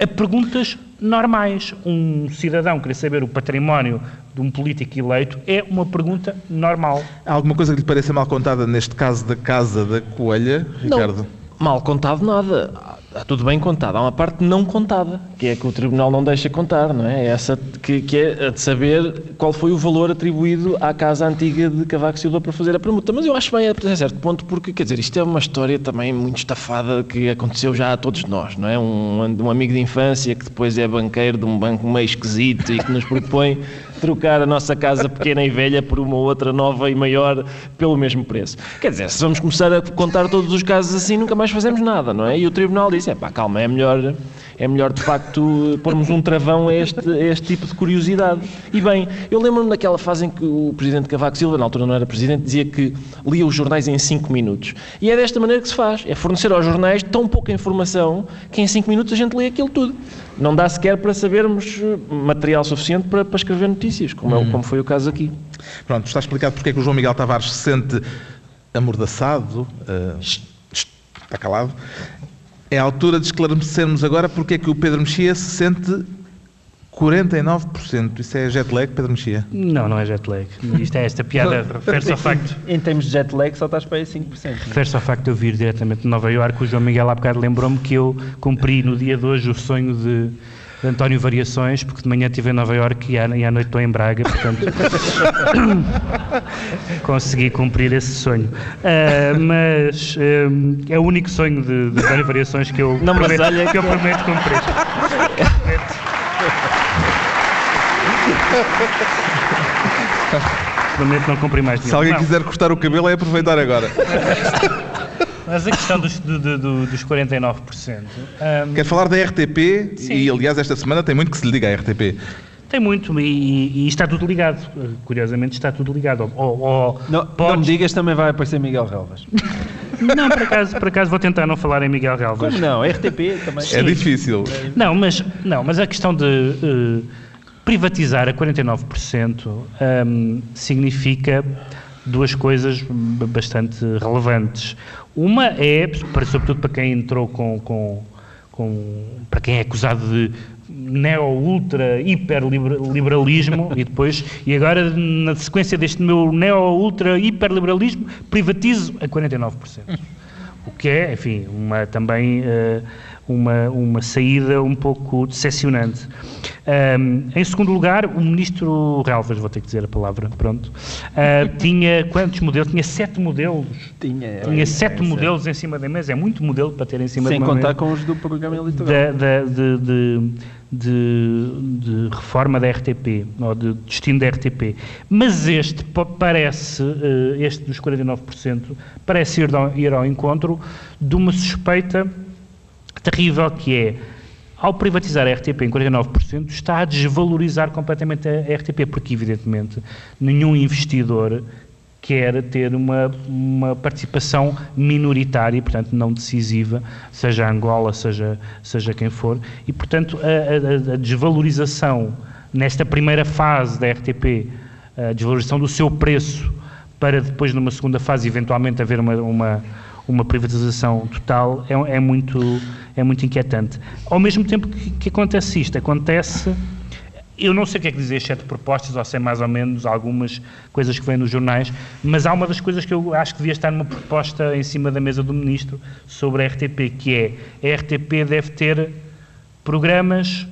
a perguntas normais. Um cidadão querer saber o património de um político eleito é uma pergunta normal. Há alguma coisa que lhe pareça mal contada neste caso da Casa da Coelha, Ricardo? Não, mal contado nada. Está tudo bem contado. Há uma parte não contada, que é que o Tribunal não deixa contar, não é? Essa que, que é a de saber qual foi o valor atribuído à casa antiga de Cavaco Silva para fazer a permuta. Mas eu acho bem até certo ponto, porque, quer dizer, isto é uma história também muito estafada que aconteceu já a todos nós, não é? Um, um amigo de infância que depois é banqueiro de um banco meio esquisito e que nos propõe trocar a nossa casa pequena e velha por uma outra nova e maior pelo mesmo preço. Quer dizer, se vamos começar a contar todos os casos assim, nunca mais fazemos nada, não é? E o Tribunal disse, é pá, calma, é melhor, é melhor de facto pormos um travão a este, a este tipo de curiosidade. E bem, eu lembro-me daquela fase em que o Presidente Cavaco Silva, na altura não era Presidente, dizia que lia os jornais em 5 minutos. E é desta maneira que se faz, é fornecer aos jornais tão pouca informação que em 5 minutos a gente lê aquilo tudo. Não dá sequer para sabermos eh, material suficiente para, para escrever notícias, como, é o- como foi o caso aqui. Pronto, está explicado porque é que o João Miguel Tavares se sente amordaçado, eh, está calado. É a altura de esclarecermos agora porque é que o Pedro Mexia se sente 49%. Isso é jet lag, Pedro Mexia? Não, não é jet lag. Isto é esta piada, refere-se ao facto. Em termos de jet lag, só estás para aí 5%. Refere-se ao facto de eu vir diretamente de Nova Iorque, o João Miguel há bocado lembrou-me que eu cumpri no dia de hoje o sonho de, de António Variações, porque de manhã estive em Nova Iorque e à, e à noite estou em Braga, portanto consegui cumprir esse sonho. Ah, mas ah, é o único sonho de, de António Variações que eu, Não, prometo, que eu que- prometo cumprir. prometo não cumprir mais Se nenhum. alguém Não. quiser cortar o cabelo, é aproveitar agora. Mas a questão dos, do- do- do- dos 49%. ahm, Quer falar da RTP Sim. e, aliás, esta semana tem muito que se lhe diga à RTP. Tem muito, e, e- e está tudo ligado. Curiosamente, está tudo ligado. Ou, ou Não, não podes- me digas, também vai aparecer Miguel Relvas. Não, por acaso, por acaso vou tentar não falar em Miguel Galvas. Como não? RTP também. É difícil. Não, mas, não, mas a questão de eh, privatizar a 49% hum, significa duas coisas bastante relevantes. Uma é, sobretudo para quem entrou com, com, com- para quem é acusado de neo, ultra, hiperliberalismo e depois, e agora na sequência deste meu neo, ultra, hiperliberalismo, privatizo a 49%. O que é, enfim, uma, também eh, uma, uma saída um pouco decepcionante. Ahm, em segundo lugar, o ministro Relvas, vou ter que dizer a palavra, pronto, ah, tinha quantos modelos? Tinha sete modelos. Tinha, Tinha sete essa. modelos em cima da mesa. É muito modelo para ter em cima Sem de uma contar mesa com os do programa eleitoral. da, da- de, de- de- de reforma da RTP, ou de destino da RTP. Mas este pa- parece, eh, este dos 49%, parece ir ao, ir ao encontro de uma suspeita terrível que é, ao privatizar a RTP em 49%, está a desvalorizar completamente a RTP, porque evidentemente nenhum investidor quer ter uma, uma participação minoritária, portanto não decisiva, seja Angola, seja, seja quem for, e portanto a, a- a desvalorização nesta primeira fase da RTP, a desvalorização do seu preço, para depois numa segunda fase eventualmente haver uma, uma, uma privatização total, é, é muito, é muito inquietante. Ao mesmo tempo que, que acontece isto, acontece Eu não sei o que é que dizer, exceto propostas, ou sei mais ou menos algumas coisas que vêm nos jornais, mas há uma das coisas que eu acho que devia estar numa proposta em cima da mesa do Ministro sobre a RTP, que é a RTP deve ter programas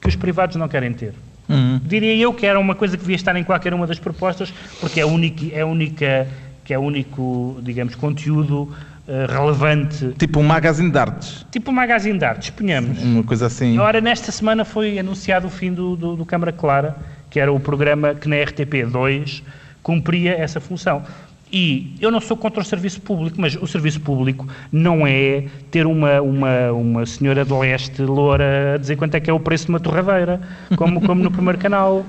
que os privados não querem ter. Uhum. Diria eu que era uma coisa que devia estar em qualquer uma das propostas, porque é a única, é a única que é o único, digamos, conteúdo eh, relevante, Tipo um magazine de artes. tipo um magazine de artes, ponhamos. Uma coisa assim. Ora, nesta semana foi anunciado o fim do, do, do Câmara Clara, que era o programa que na RTP2 cumpria essa função. E eu não sou contra o serviço público, mas o serviço público não é ter uma, uma, uma senhora de leste loura a dizer quanto é que é o preço de uma torradeira, como, como no primeiro canal.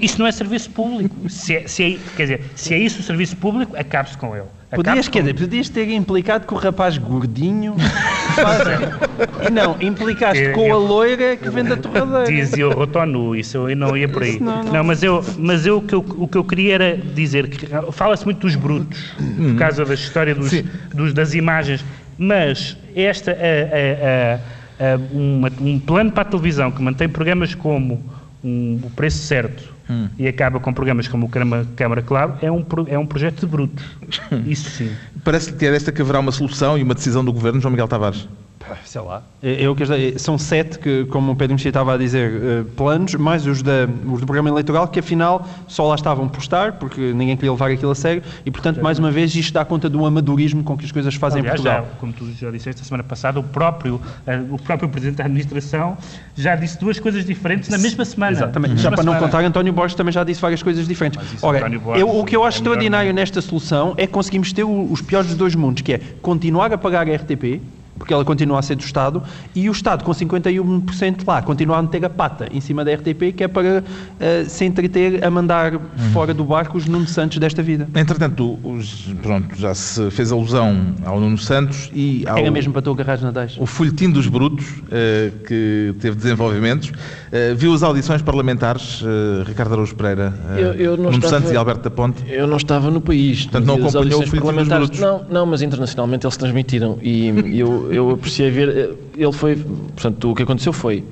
Isso não é serviço público. Se é, se é- quer dizer, se é isso o serviço público, acabe-se com ele. Podias, quer dizer, podias ter implicado com o rapaz gordinho. faz- não, implicaste É, com a eu- loira que vende a torradeira. Dizia o Rotonu, isso eu não ia por aí. Não, não, não. mas, eu, mas eu, o, que eu, o que eu queria era dizer que fala-se muito dos brutos, por causa da história dos, dos- das imagens, mas esta, a- a- a- a- uma- um plano para a televisão que mantém programas como um- o preço certo e acaba com programas como o Câmara, Câmara Claro, é um, é um projeto de brutos. Isso sim. Parece-lhe que é desta que haverá uma solução e uma decisão do governo, João Miguel Tavares. Sei lá. Quero dizer, são sete, que, como o Pedro Mexia estava a dizer, eh, planos, mais os, da, os do programa eleitoral, que afinal só lá estavam por estar, porque ninguém queria levar aquilo a sério, e portanto, mais uma vez, isto dá conta do amadorismo com que as coisas se fazem Aliás, em já, Portugal. como tu já disseste a semana passada, o próprio, eh, o próprio Presidente da Administração já disse duas coisas diferentes na mesma semana. Exatamente. Já para não semana. contar, António Borges também já disse várias coisas diferentes. Ora, eu- o que eu acho é melhor extraordinário não. nesta solução é que conseguimos ter os piores dos dois mundos, que é continuar a pagar a RTP, porque ela continua a ser do Estado, e o Estado, com 51% lá, continuar a meter a pata em cima da RTP, que é para eh, se entreter a mandar Uhum. fora do barco os Nuno Santos desta vida. Entretanto, os- pronto, já se fez alusão ao Nuno Santos e ao Era mesmo para tu agarrares na deixa. o folhetim dos brutos, eh, que teve desenvolvimentos. Eh, viu as audições parlamentares, Ricardo Araújo Pereira, Eu- eu não Nuno estava- Santos e Alberto da Ponte. Eu não estava no país. Portanto, não acompanhou o Filipe dos. Brutos. Não, não, mas internacionalmente eles transmitiram e eu, eu apreciei ver. eh, Ele foi. Portanto, o que aconteceu foi.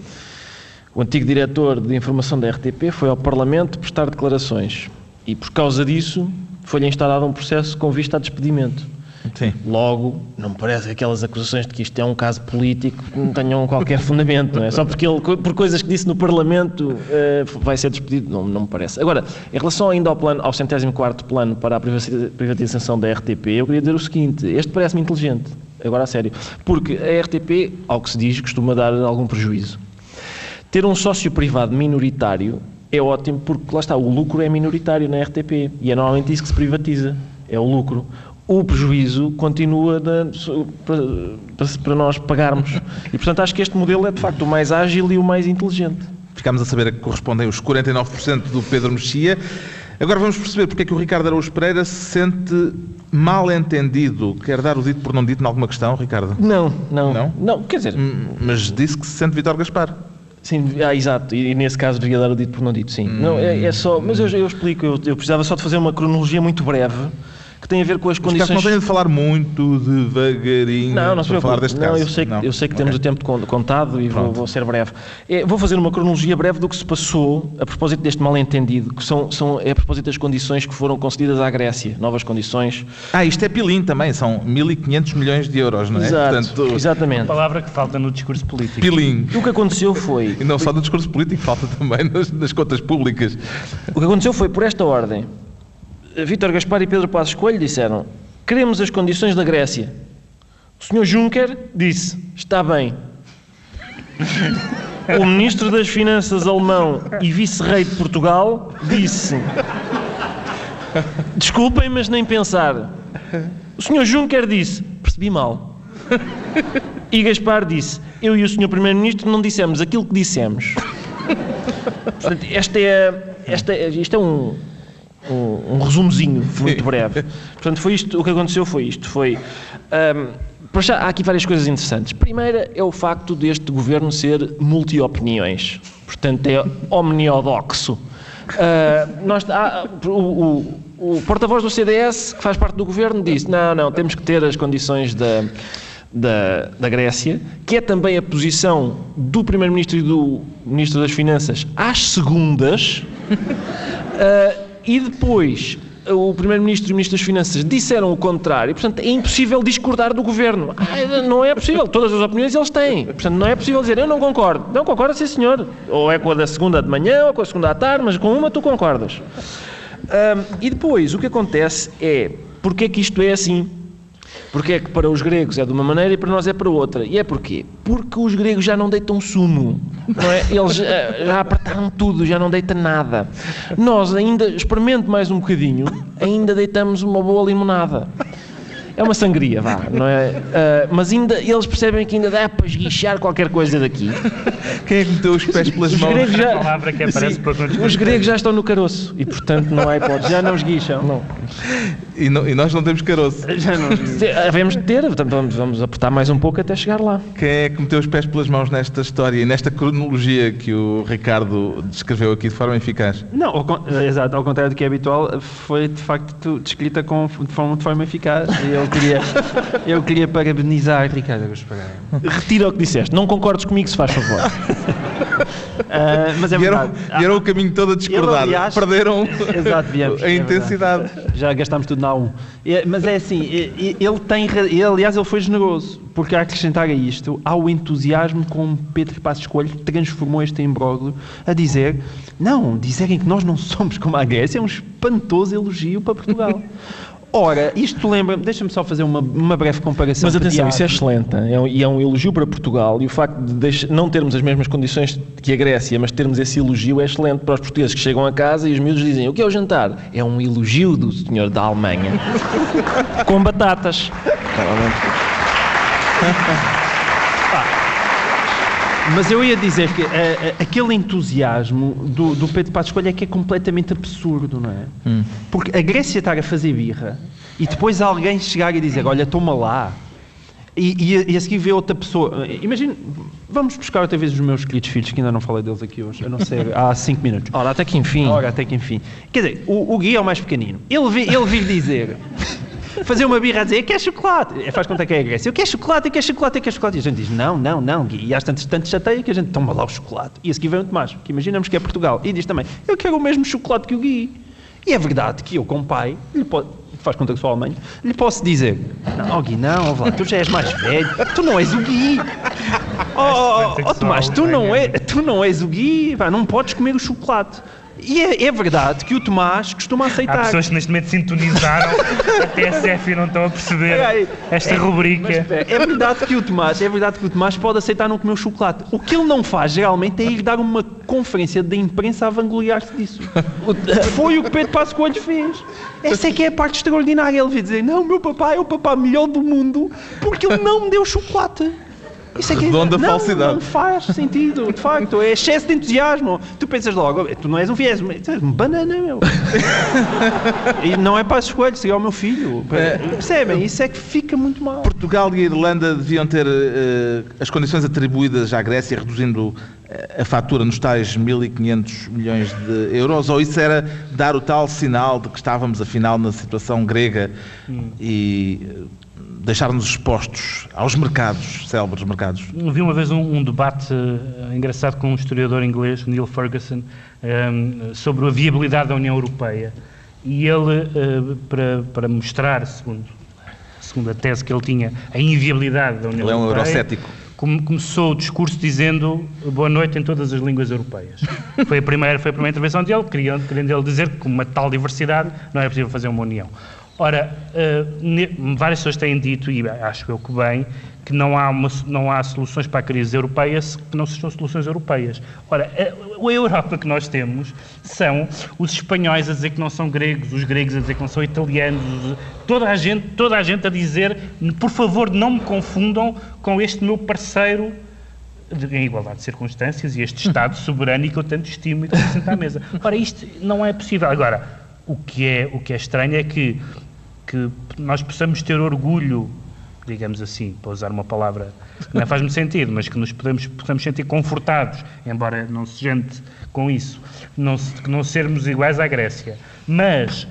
O antigo diretor de informação da RTP foi ao Parlamento prestar declarações e, por causa disso, foi-lhe instaurado um processo com vista a despedimento. Sim. Logo, não me parece que aquelas acusações de que isto é um caso político não tenham qualquer fundamento, não é? Só porque ele, por coisas que disse no Parlamento, eh, vai ser despedido, não, não me parece. Agora, em relação ainda ao, plano, ao 104 plano para a privatização da RTP, eu queria dizer o seguinte: este parece-me inteligente, agora a sério, porque a RTP, ao que se diz, costuma dar algum prejuízo. Ter um sócio privado minoritário é ótimo porque lá está, o lucro é minoritário na RTP e é normalmente isso que se privatiza, é o lucro. O prejuízo continua so- para, para- nós pagarmos. E portanto acho que este modelo é de facto o mais ágil e o mais inteligente. Ficámos a saber a que correspondem os 49% do Pedro Mexia. Agora vamos perceber porque é que o Ricardo Araújo Pereira se sente mal entendido. Quer dar o dito por não dito em alguma questão, Ricardo? Não, não, Não? não, quer dizer, Hum, Mas disse que se sente Vítor Gaspar. Sim, ah, exato, e nesse caso devia dar o dito por não dito, sim. Não, é, é só, mas eu, eu explico, eu, eu precisava só de fazer uma cronologia muito breve que tem a ver com as Mas condições. não tenha de falar muito devagarinho Não, não se para falar preocupe. deste não, caso. eu sei que, Não? eu sei que Ok. temos o tempo contado e vou, vou ser breve. É, vou fazer uma cronologia breve do que se passou a propósito deste mal-entendido, que são, são é a propósito das condições que foram concedidas à Grécia, novas condições. Ah, isto é pilim também, são 1.500 milhões de euros, não é? Exato, Portanto, exatamente. Palavra que falta no discurso político. pilim. E o que aconteceu foi, E não só do discurso político, falta também nas, nas contas públicas. o que aconteceu foi por esta ordem. Vítor Gaspar e Pedro Passos Coelho disseram: "Queremos as condições da Grécia". O senhor Juncker disse: "Está bem". O ministro das Finanças alemão e vice-rei de Portugal disse: Desculpem, mas nem pensar. O senhor Juncker disse: Percebi mal. E Gaspar disse: Eu e o senhor primeiro-ministro não dissemos aquilo que dissemos. Portanto, esta é, esta é, isto é um, um, um resumozinho muito breve. Portanto, foi isto, o que aconteceu foi isto. Foi, ahm, para já, há aqui várias coisas interessantes. Primeira é o facto deste governo ser multi-opiniões. Portanto, é omniodoxo. Ah, nós, há- o, o- o porta-voz do CDS, que faz parte do governo, disse: não, não, temos que ter as condições da, da, da Grécia, que é também a posição do Primeiro-Ministro e do Ministro das Finanças às segundas, uh, e depois o Primeiro-Ministro e o Ministro das Finanças disseram o contrário, portanto é impossível discordar do Governo. Ah, não é possível, todas as opiniões eles têm. Portanto, não é possível dizer eu não concordo. Não concorda, sim senhor. Ou é com a da segunda de manhã, ou com a segunda à tarde, mas com uma tu concordas. Um, e depois, o que acontece é, porque é que isto é assim? Porque é que para os gregos é de uma maneira e para nós é para outra. E é porquê? Porque os gregos já não deitam sumo. Não é? Eles já, já apertaram tudo, já não deita nada. Nós ainda, experimente mais um bocadinho, ainda deitamos uma boa limonada. É uma sangria, vá, não é? Uh, mas ainda eles percebem que ainda dá para esguichar qualquer coisa daqui. Quem é que meteu os pés pelas Os mãos? gregos já, A palavra que aparece Sim, os gregos já estão no caroço e, portanto, não há hipótese. Já não esguicham. Não. E, não- e nós não temos caroço. Já não Havemos de ter, portanto, vamos, vamos apertar mais um pouco até chegar lá. Quem é que meteu os pés pelas mãos nesta história e nesta cronologia que o Ricardo descreveu aqui de forma eficaz? Não, ao, exato, ao contrário do que é habitual, foi de facto descrita com, de, forma, de forma eficaz. E eu queria, eu queria parabenizar Ricardo Augusto Pereira. Retira o que disseste. Não concordes comigo, se faz favor. Ah, mas é Vieram, verdade. vieram o caminho todo a discordar. aliás- Perderam Exato, viemos, a é intensidade. Já gastámos tudo na A1. É, Mas é assim, é- é- ele tem. ele, aliás, ele foi generoso, porque a acrescentar a isto, há o entusiasmo com Pedro Passos Coelho transformou este imbróglio a dizer: não, dizerem que nós não somos como a Grécia é um espantoso elogio para Portugal. Ora, isto lembra, deixa-me só fazer uma, uma breve comparação. Mas atenção, isso é excelente é um- e é um elogio para Portugal. E o facto de não termos as mesmas condições que a Grécia, mas termos esse elogio é excelente para os portugueses que chegam a casa e os miúdos dizem: O que é o jantar? É um elogio do senhor da Alemanha. Com batatas. Mas eu ia dizer que eh, eh, aquele entusiasmo do, do Pedro Passos Coelho é que é completamente absurdo, não é? Porque a Grécia estar a fazer birra e depois alguém chegar e dizer, olha, toma lá. E, e, a- e a seguir ver outra pessoa. Imagina, vamos buscar outra vez os meus queridos filhos, que ainda não falei deles aqui hoje, a não ser há cinco minutos. Ora, até que enfim. Ora, até que enfim. Quer dizer, o, o Gui é o mais pequenino. Ele, vi, ele vir dizer, fazer uma birra a dizer, eu quero chocolate. É, Faz conta que é a Grécia. Eu quero chocolate, eu quero chocolate, eu quero chocolate. E a gente diz, não, não, não, Gui. E às tantas, tanto chateia que a gente toma lá o chocolate. E a seguir vem o Tomás, que imaginamos que é Portugal. E diz também, eu quero o mesmo chocolate que o Gui. E é verdade que eu, como pai, lhe faz conta que sou alemão, lhe posso dizer, não, Gui, não, lá, tu já és mais velho, tu não és o Gui. Oh, oh, oh, oh, Tomás, tu não, é, tu não és o Gui, pá, não podes comer o chocolate. E é, é verdade que o Tomás costuma Há aceitar. pessoas que neste momento sintonizaram até a CEF e não estão a perceber aí. esta É, rubrica. É verdade que o Tomás, é verdade que o Tomás pode aceitar não comer o chocolate. O que ele não faz geralmente é ir dar uma conferência de imprensa a vangloriar-se disso. Foi o que Pedro Passos Coelho fez. Essa é que é a parte extraordinária. Ele veio dizer: Não, meu papai é o papá melhor do mundo porque ele não me deu chocolate. Isso é que é- Redonda não, falsidade. Não faz sentido, de facto. É excesso de entusiasmo. Tu pensas logo, tu não és um viés, tu és um banana, meu. e não é para escolher, seria o meu filho. Percebem? Isso é que fica muito mal. Portugal e a Irlanda deviam ter eh, as condições atribuídas à Grécia, reduzindo eh, a fatura nos tais 1.500 milhões de euros, ou isso era dar o tal sinal de que estávamos, afinal, na situação grega e eh, deixar-nos expostos aos mercados, célebres mercados? Vi uma vez um, um debate eh, engraçado com um historiador inglês, Neil Ferguson, eh, sobre a viabilidade da União Europeia. E ele, eh, para, para mostrar, segundo, segundo a tese que ele tinha, a inviabilidade da União Ele é um Europeia, eurocético. come- começou o discurso dizendo boa noite em todas as línguas europeias. foi, a primeira, foi a primeira intervenção dele, querendo, querendo ele dizer que com uma tal diversidade não é possível fazer uma união. Ora, eh, ne- várias pessoas têm dito, e acho eu que bem, que não há, uma- não há soluções para a crise europeia que não sejam soluções europeias. Ora, a, a Europa que nós temos são os espanhóis a dizer que não são gregos, os gregos a dizer que não são italianos, os- toda a gente, toda a gente a dizer, por favor, não me confundam com este meu parceiro em igualdade de circunstâncias e este Estado soberano que eu tanto estimo e que sento à mesa. Ora, isto não é possível. Agora, o que é, o que é estranho é que, que nós possamos ter orgulho, digamos assim, para usar uma palavra que não faz muito sentido, mas que nos podemos, possamos sentir confortados, embora não se gente com isso, não, que não sermos iguais à Grécia, mas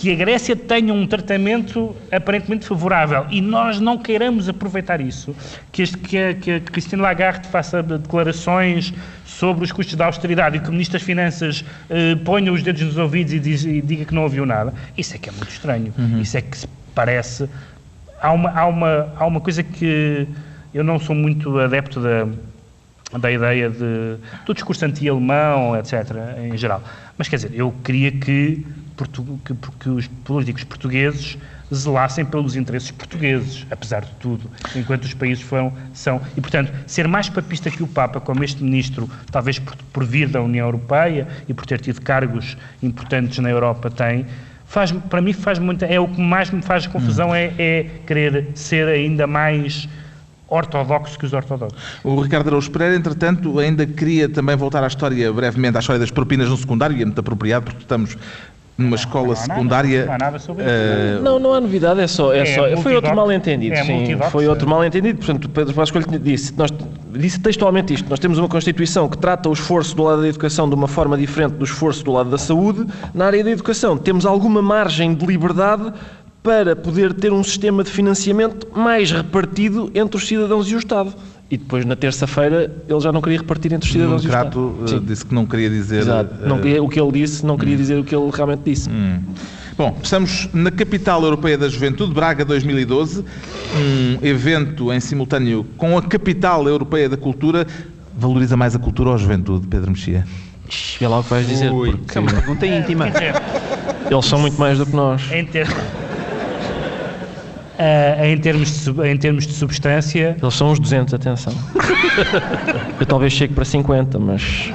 que a Grécia tenha um tratamento aparentemente favorável e nós não queiramos aproveitar isso, que, este, que, a, que a Cristina Lagarde faça declarações sobre os custos da austeridade e que o Ministro das Finanças eh, ponha os dedos nos ouvidos e, diz, e, diga que não ouviu nada, isso é que é muito estranho. Uhum. Isso é que se parece. Há uma, há, uma, há uma coisa que eu não sou muito adepto da, da ideia de, do discurso anti-alemão, etc., em geral. Mas quer dizer, eu queria que, que, que os políticos portugueses zelassem pelos interesses portugueses, apesar de tudo, enquanto os países foram, são. E, portanto, ser mais papista que o Papa, como este ministro, talvez por, por vir da União Europeia e por ter tido cargos importantes na Europa, tem, faz, para mim faz muita. É o que mais me faz confusão, hum. é, é querer ser ainda mais ortodoxo que os ortodoxos. O Ricardo Araújo Pereira, entretanto, ainda queria também voltar à história, brevemente, à história das propinas no secundário, e é muito apropriado porque estamos numa escola secundária. Nada, não há nada sobre isso. Uh... Não, não há novidade, é só. É, é só foi outro mal-entendido. É sim, foi outro mal-entendido. Portanto, Pedro Pascoal disse, nós, disse textualmente isto: nós temos uma Constituição que trata o esforço do lado da educação de uma forma diferente do esforço do lado da saúde. Na área da educação, temos alguma margem de liberdade para poder ter um sistema de financiamento mais repartido entre os cidadãos e o Estado. E depois, na terça-feira, ele já não queria repartir entre os cidadãos o Estado. Sim. disse que não queria dizer... Exato. Não, o que ele disse não queria hum. dizer o que ele realmente disse. Hum. Bom, estamos na Capital Europeia da Juventude, Braga 2012, um evento em simultâneo com a Capital Europeia da Cultura. Valoriza mais a cultura ou a juventude, Pedro Mexia? Vê lá o que vais dizer. Ui, porque... É uma pergunta íntima. Eles são muito mais do que nós. Em termos... Uh, em, termos de, em termos de substância. Eles são uns 200, atenção. Eu talvez chegue para 50, mas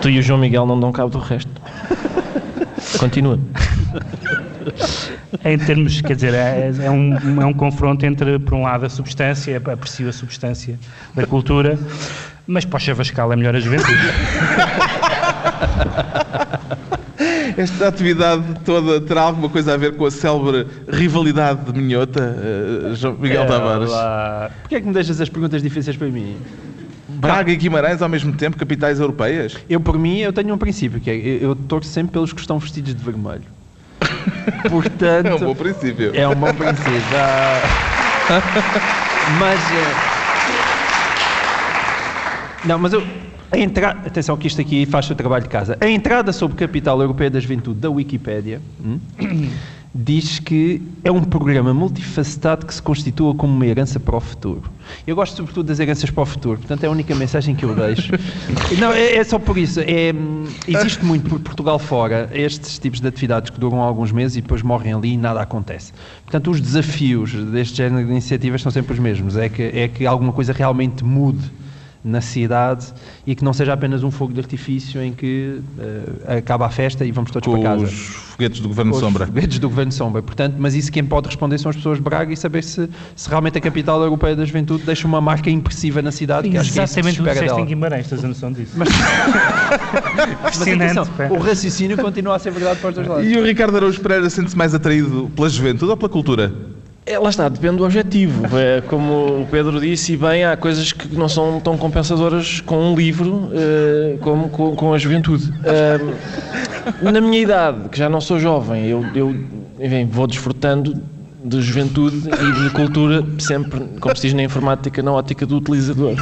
tu e o João Miguel não dão cabo do resto. Continua. em termos, quer dizer, é, é, um, é um confronto entre, por um lado, a substância, aprecio a substância da cultura, mas para o Chavascal é melhor a juventude. Esta atividade toda terá alguma coisa a ver com a célebre rivalidade de Minhota, uh, João Miguel é, Tavares? Porquê é que me deixas as perguntas difíceis para mim? Braga e Guimarães ao mesmo tempo, capitais europeias? Eu, por mim, eu tenho um princípio, que é, eu torço sempre pelos que estão vestidos de vermelho. Portanto... É um bom princípio. É um bom princípio. Ah, mas... Uh, não, mas eu, a entrada, atenção que isto aqui faz o trabalho de casa. A entrada sobre Capital Europeia da Juventude da Wikipédia hum, diz que é um programa multifacetado que se constitua como uma herança para o futuro. Eu gosto sobretudo das heranças para o futuro, portanto é a única mensagem que eu deixo. Não, é, é só por isso. É, existe muito por Portugal fora estes tipos de atividades que duram alguns meses e depois morrem ali e nada acontece. Portanto, os desafios deste género de iniciativas são sempre os mesmos. É que, é que alguma coisa realmente mude na cidade e que não seja apenas um fogo de artifício em que uh, acaba a festa e vamos todos Com para casa. Os foguetes do Governo os Sombra. Os foguetes do Governo Sombra. Portanto, mas isso quem pode responder são as pessoas de Braga e saber se, se realmente a capital europeia da juventude deixa uma marca impressiva na cidade. Que Exatamente o que disseste em Guimarães, tens a noção disso. Mas, mas atenção, o raciocínio continua a ser verdade para os dois lados. E o Ricardo Araújo Pereira sente-se mais atraído pela juventude ou pela cultura? É, lá está, depende do objetivo. É, como o Pedro disse, e bem, há coisas que não são tão compensadoras com um livro uh, como com, com, a juventude. Na minha idade, que já não sou jovem, eu, eu enfim, vou desfrutando de juventude e de cultura, sempre, como se diz na informática, na ótica do utilizador.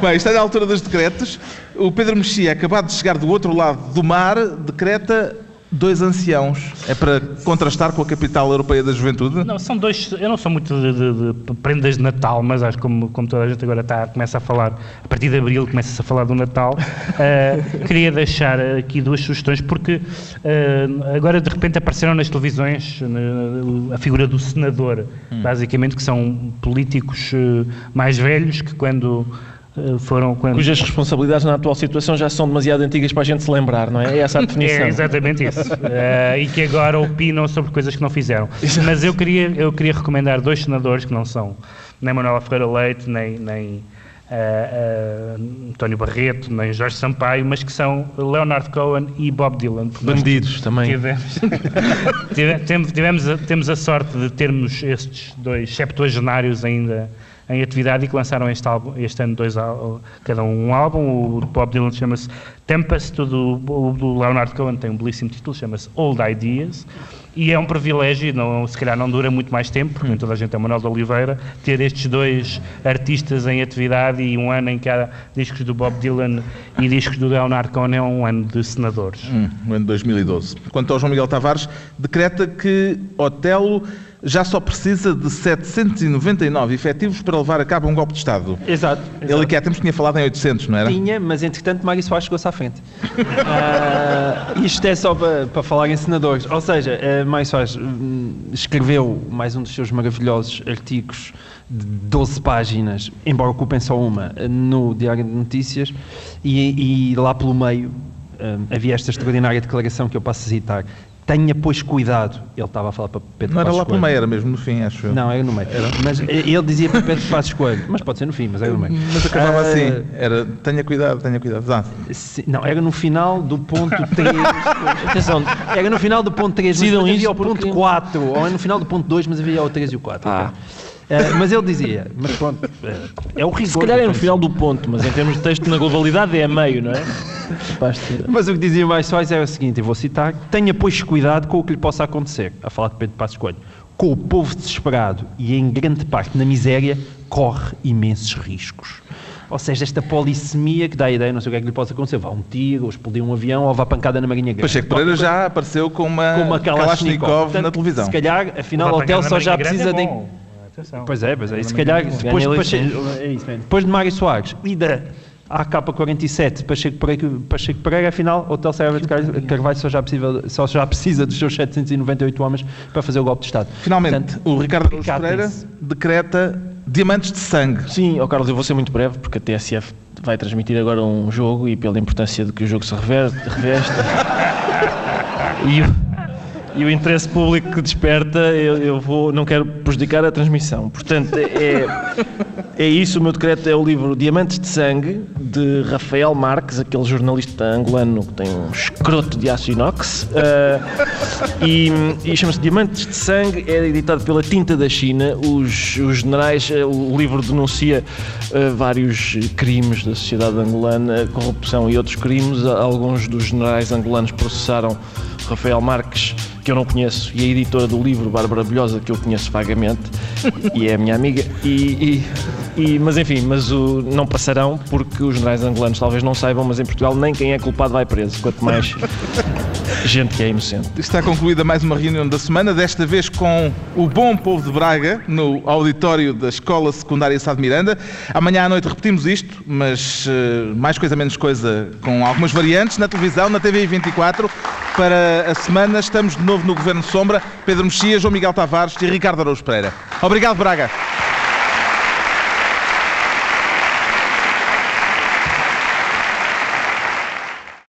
Bem, está na altura dos decretos. O Pedro Mexia, acabado de chegar do outro lado do mar, decreta dois anciãos. É para contrastar com a capital europeia da juventude? Não, são dois. Eu não sou muito de, de, de prendas de Natal, mas acho que como, como toda a gente agora está, começa a falar, a partir de abril começa-se a falar do Natal. Uh, queria deixar aqui duas sugestões, porque uh, agora de repente apareceram nas televisões uh, a figura do senador, hum. basicamente, que são políticos mais velhos que quando eh, foram quando... Cujas responsabilidades na atual situação já são demasiado antigas para a gente se lembrar, não é? É essa a definição. É exatamente isso. uh, e que agora opinam sobre coisas que não fizeram. Mas eu queria, eu queria recomendar dois senadores que não são nem Manuela Ferreira Leite, nem, nem uh, uh, António Barreto, nem Jorge Sampaio, mas que são Leonard Cohen e Bob Dylan. Bandidos também. Tivemos, tivemos, tivemos a, temos a sorte de termos estes dois septuagenários ainda em atividade e que lançaram este, álbum, este ano dois, cada um um álbum. O Bob Dylan chama-se Tempest, o do, o do Leonard Cohen tem um belíssimo título, chama-se Old Ideas. E é um privilégio, não, se calhar não dura muito mais tempo, porque toda a gente é Manuel de Oliveira, ter estes dois artistas em atividade e um ano em que há discos do Bob Dylan e discos do Leonard Cohen é um ano de senadores. Hum, um ano de 2012. Quanto ao João Miguel Tavares, decreta que Otelo já só precisa de 799 efetivos para levar a cabo um golpe de Estado. Exato. exato. Ele aqui há tempos tinha falado em 800, não era? Tinha, mas entretanto Mário Soares chegou-se à frente. uh, isto é só para, para, falar em senadores. Ou seja, uh, Mário Soares uh, escreveu mais um dos seus maravilhosos artigos de 12 páginas, embora ocupem só uma, no Diário de Notícias, e, e lá pelo meio havia esta extraordinária declaração que eu passo a citar tenha, pois, cuidado. Ele estava a falar para Pedro Não era lá pelo meio, era mesmo no fim, acho eu. Não, era no meio. Era. Mas ele dizia para Pedro Passos Coelho, mas pode ser no fim, mas era no meio. Mas acabava uh, assim, era tenha cuidado, tenha cuidado. Ah. não, era no final do ponto 3. Atenção, era no final do ponto 3, mas havia o ponto 4, ou era no final do ponto 2, mas havia o 3 e o 4. Ah. Uh, mas ele dizia, mas pronto, uh, é o rigor. Se calhar é no final do ponto, mas em termos de texto na globalidade é a meio, não é? mas o que dizia mais Soares era o seguinte, e vou citar, tenha pois cuidado com o que lhe possa acontecer, a falar de Pedro Passos Coelho. Com o povo desesperado e em grande parte na miséria, corre imensos riscos. Ou seja, esta polissemia que dá a ideia, não sei o que é que lhe possa acontecer, vá um tiro, ou explodir um avião, ou vá pancada na Marinha Grande. Pacheco Pereira já apareceu com uma, com uma Kalashnikov, Kalashnikov na televisão. Se calhar, afinal, o hotel só já precisa é de Pois é, pois é. E se calhar, depois de, Pacheco, é depois de Mário Soares e da AK-47 Pacheco Pereira, Pacheco Pereira, afinal, o Hotel Serra de Carvalho só já, precisa, só já precisa dos seus 798 homens para fazer o golpe de Estado. Finalmente, Portanto, o Ricardo Araújo Pereira decreta diamantes de sangue. Sim, oh Carlos, eu vou ser muito breve, porque a TSF vai transmitir agora um jogo e pela importância de que o jogo se reveste, reveste e e o interesse público que desperta, eu, eu, vou, não quero prejudicar a transmissão. Portanto, é, é isso. O meu decreto é o livro Diamantes de Sangue, de Rafael Marques, aquele jornalista angolano que tem um escroto de aço inox. Uh, e, e chama-se Diamantes de Sangue, é editado pela Tinta da China. Os, os generais, eh, o livro denuncia uh, vários crimes da sociedade angolana, corrupção e outros crimes. Alguns dos generais angolanos processaram Rafael Marques que eu não conheço, e a editora do livro, Bárbara Bilhosa, que eu conheço vagamente, e é a minha amiga, e, e, e mas enfim, mas o, não passarão, porque os generais angolanos talvez não saibam, mas em Portugal nem quem é culpado vai preso, quanto mais gente que é inocente. Está concluída mais uma reunião da semana, desta vez com o bom povo de Braga, no auditório da Escola Secundária Sá de Miranda. Amanhã à noite repetimos isto, mas uh, mais coisa menos coisa, com algumas variantes, na televisão, na TV 24. Para a semana estamos de novo no Governo Sombra, Pedro Mexia, João Miguel Tavares e Ricardo Araújo Pereira. Obrigado, Braga.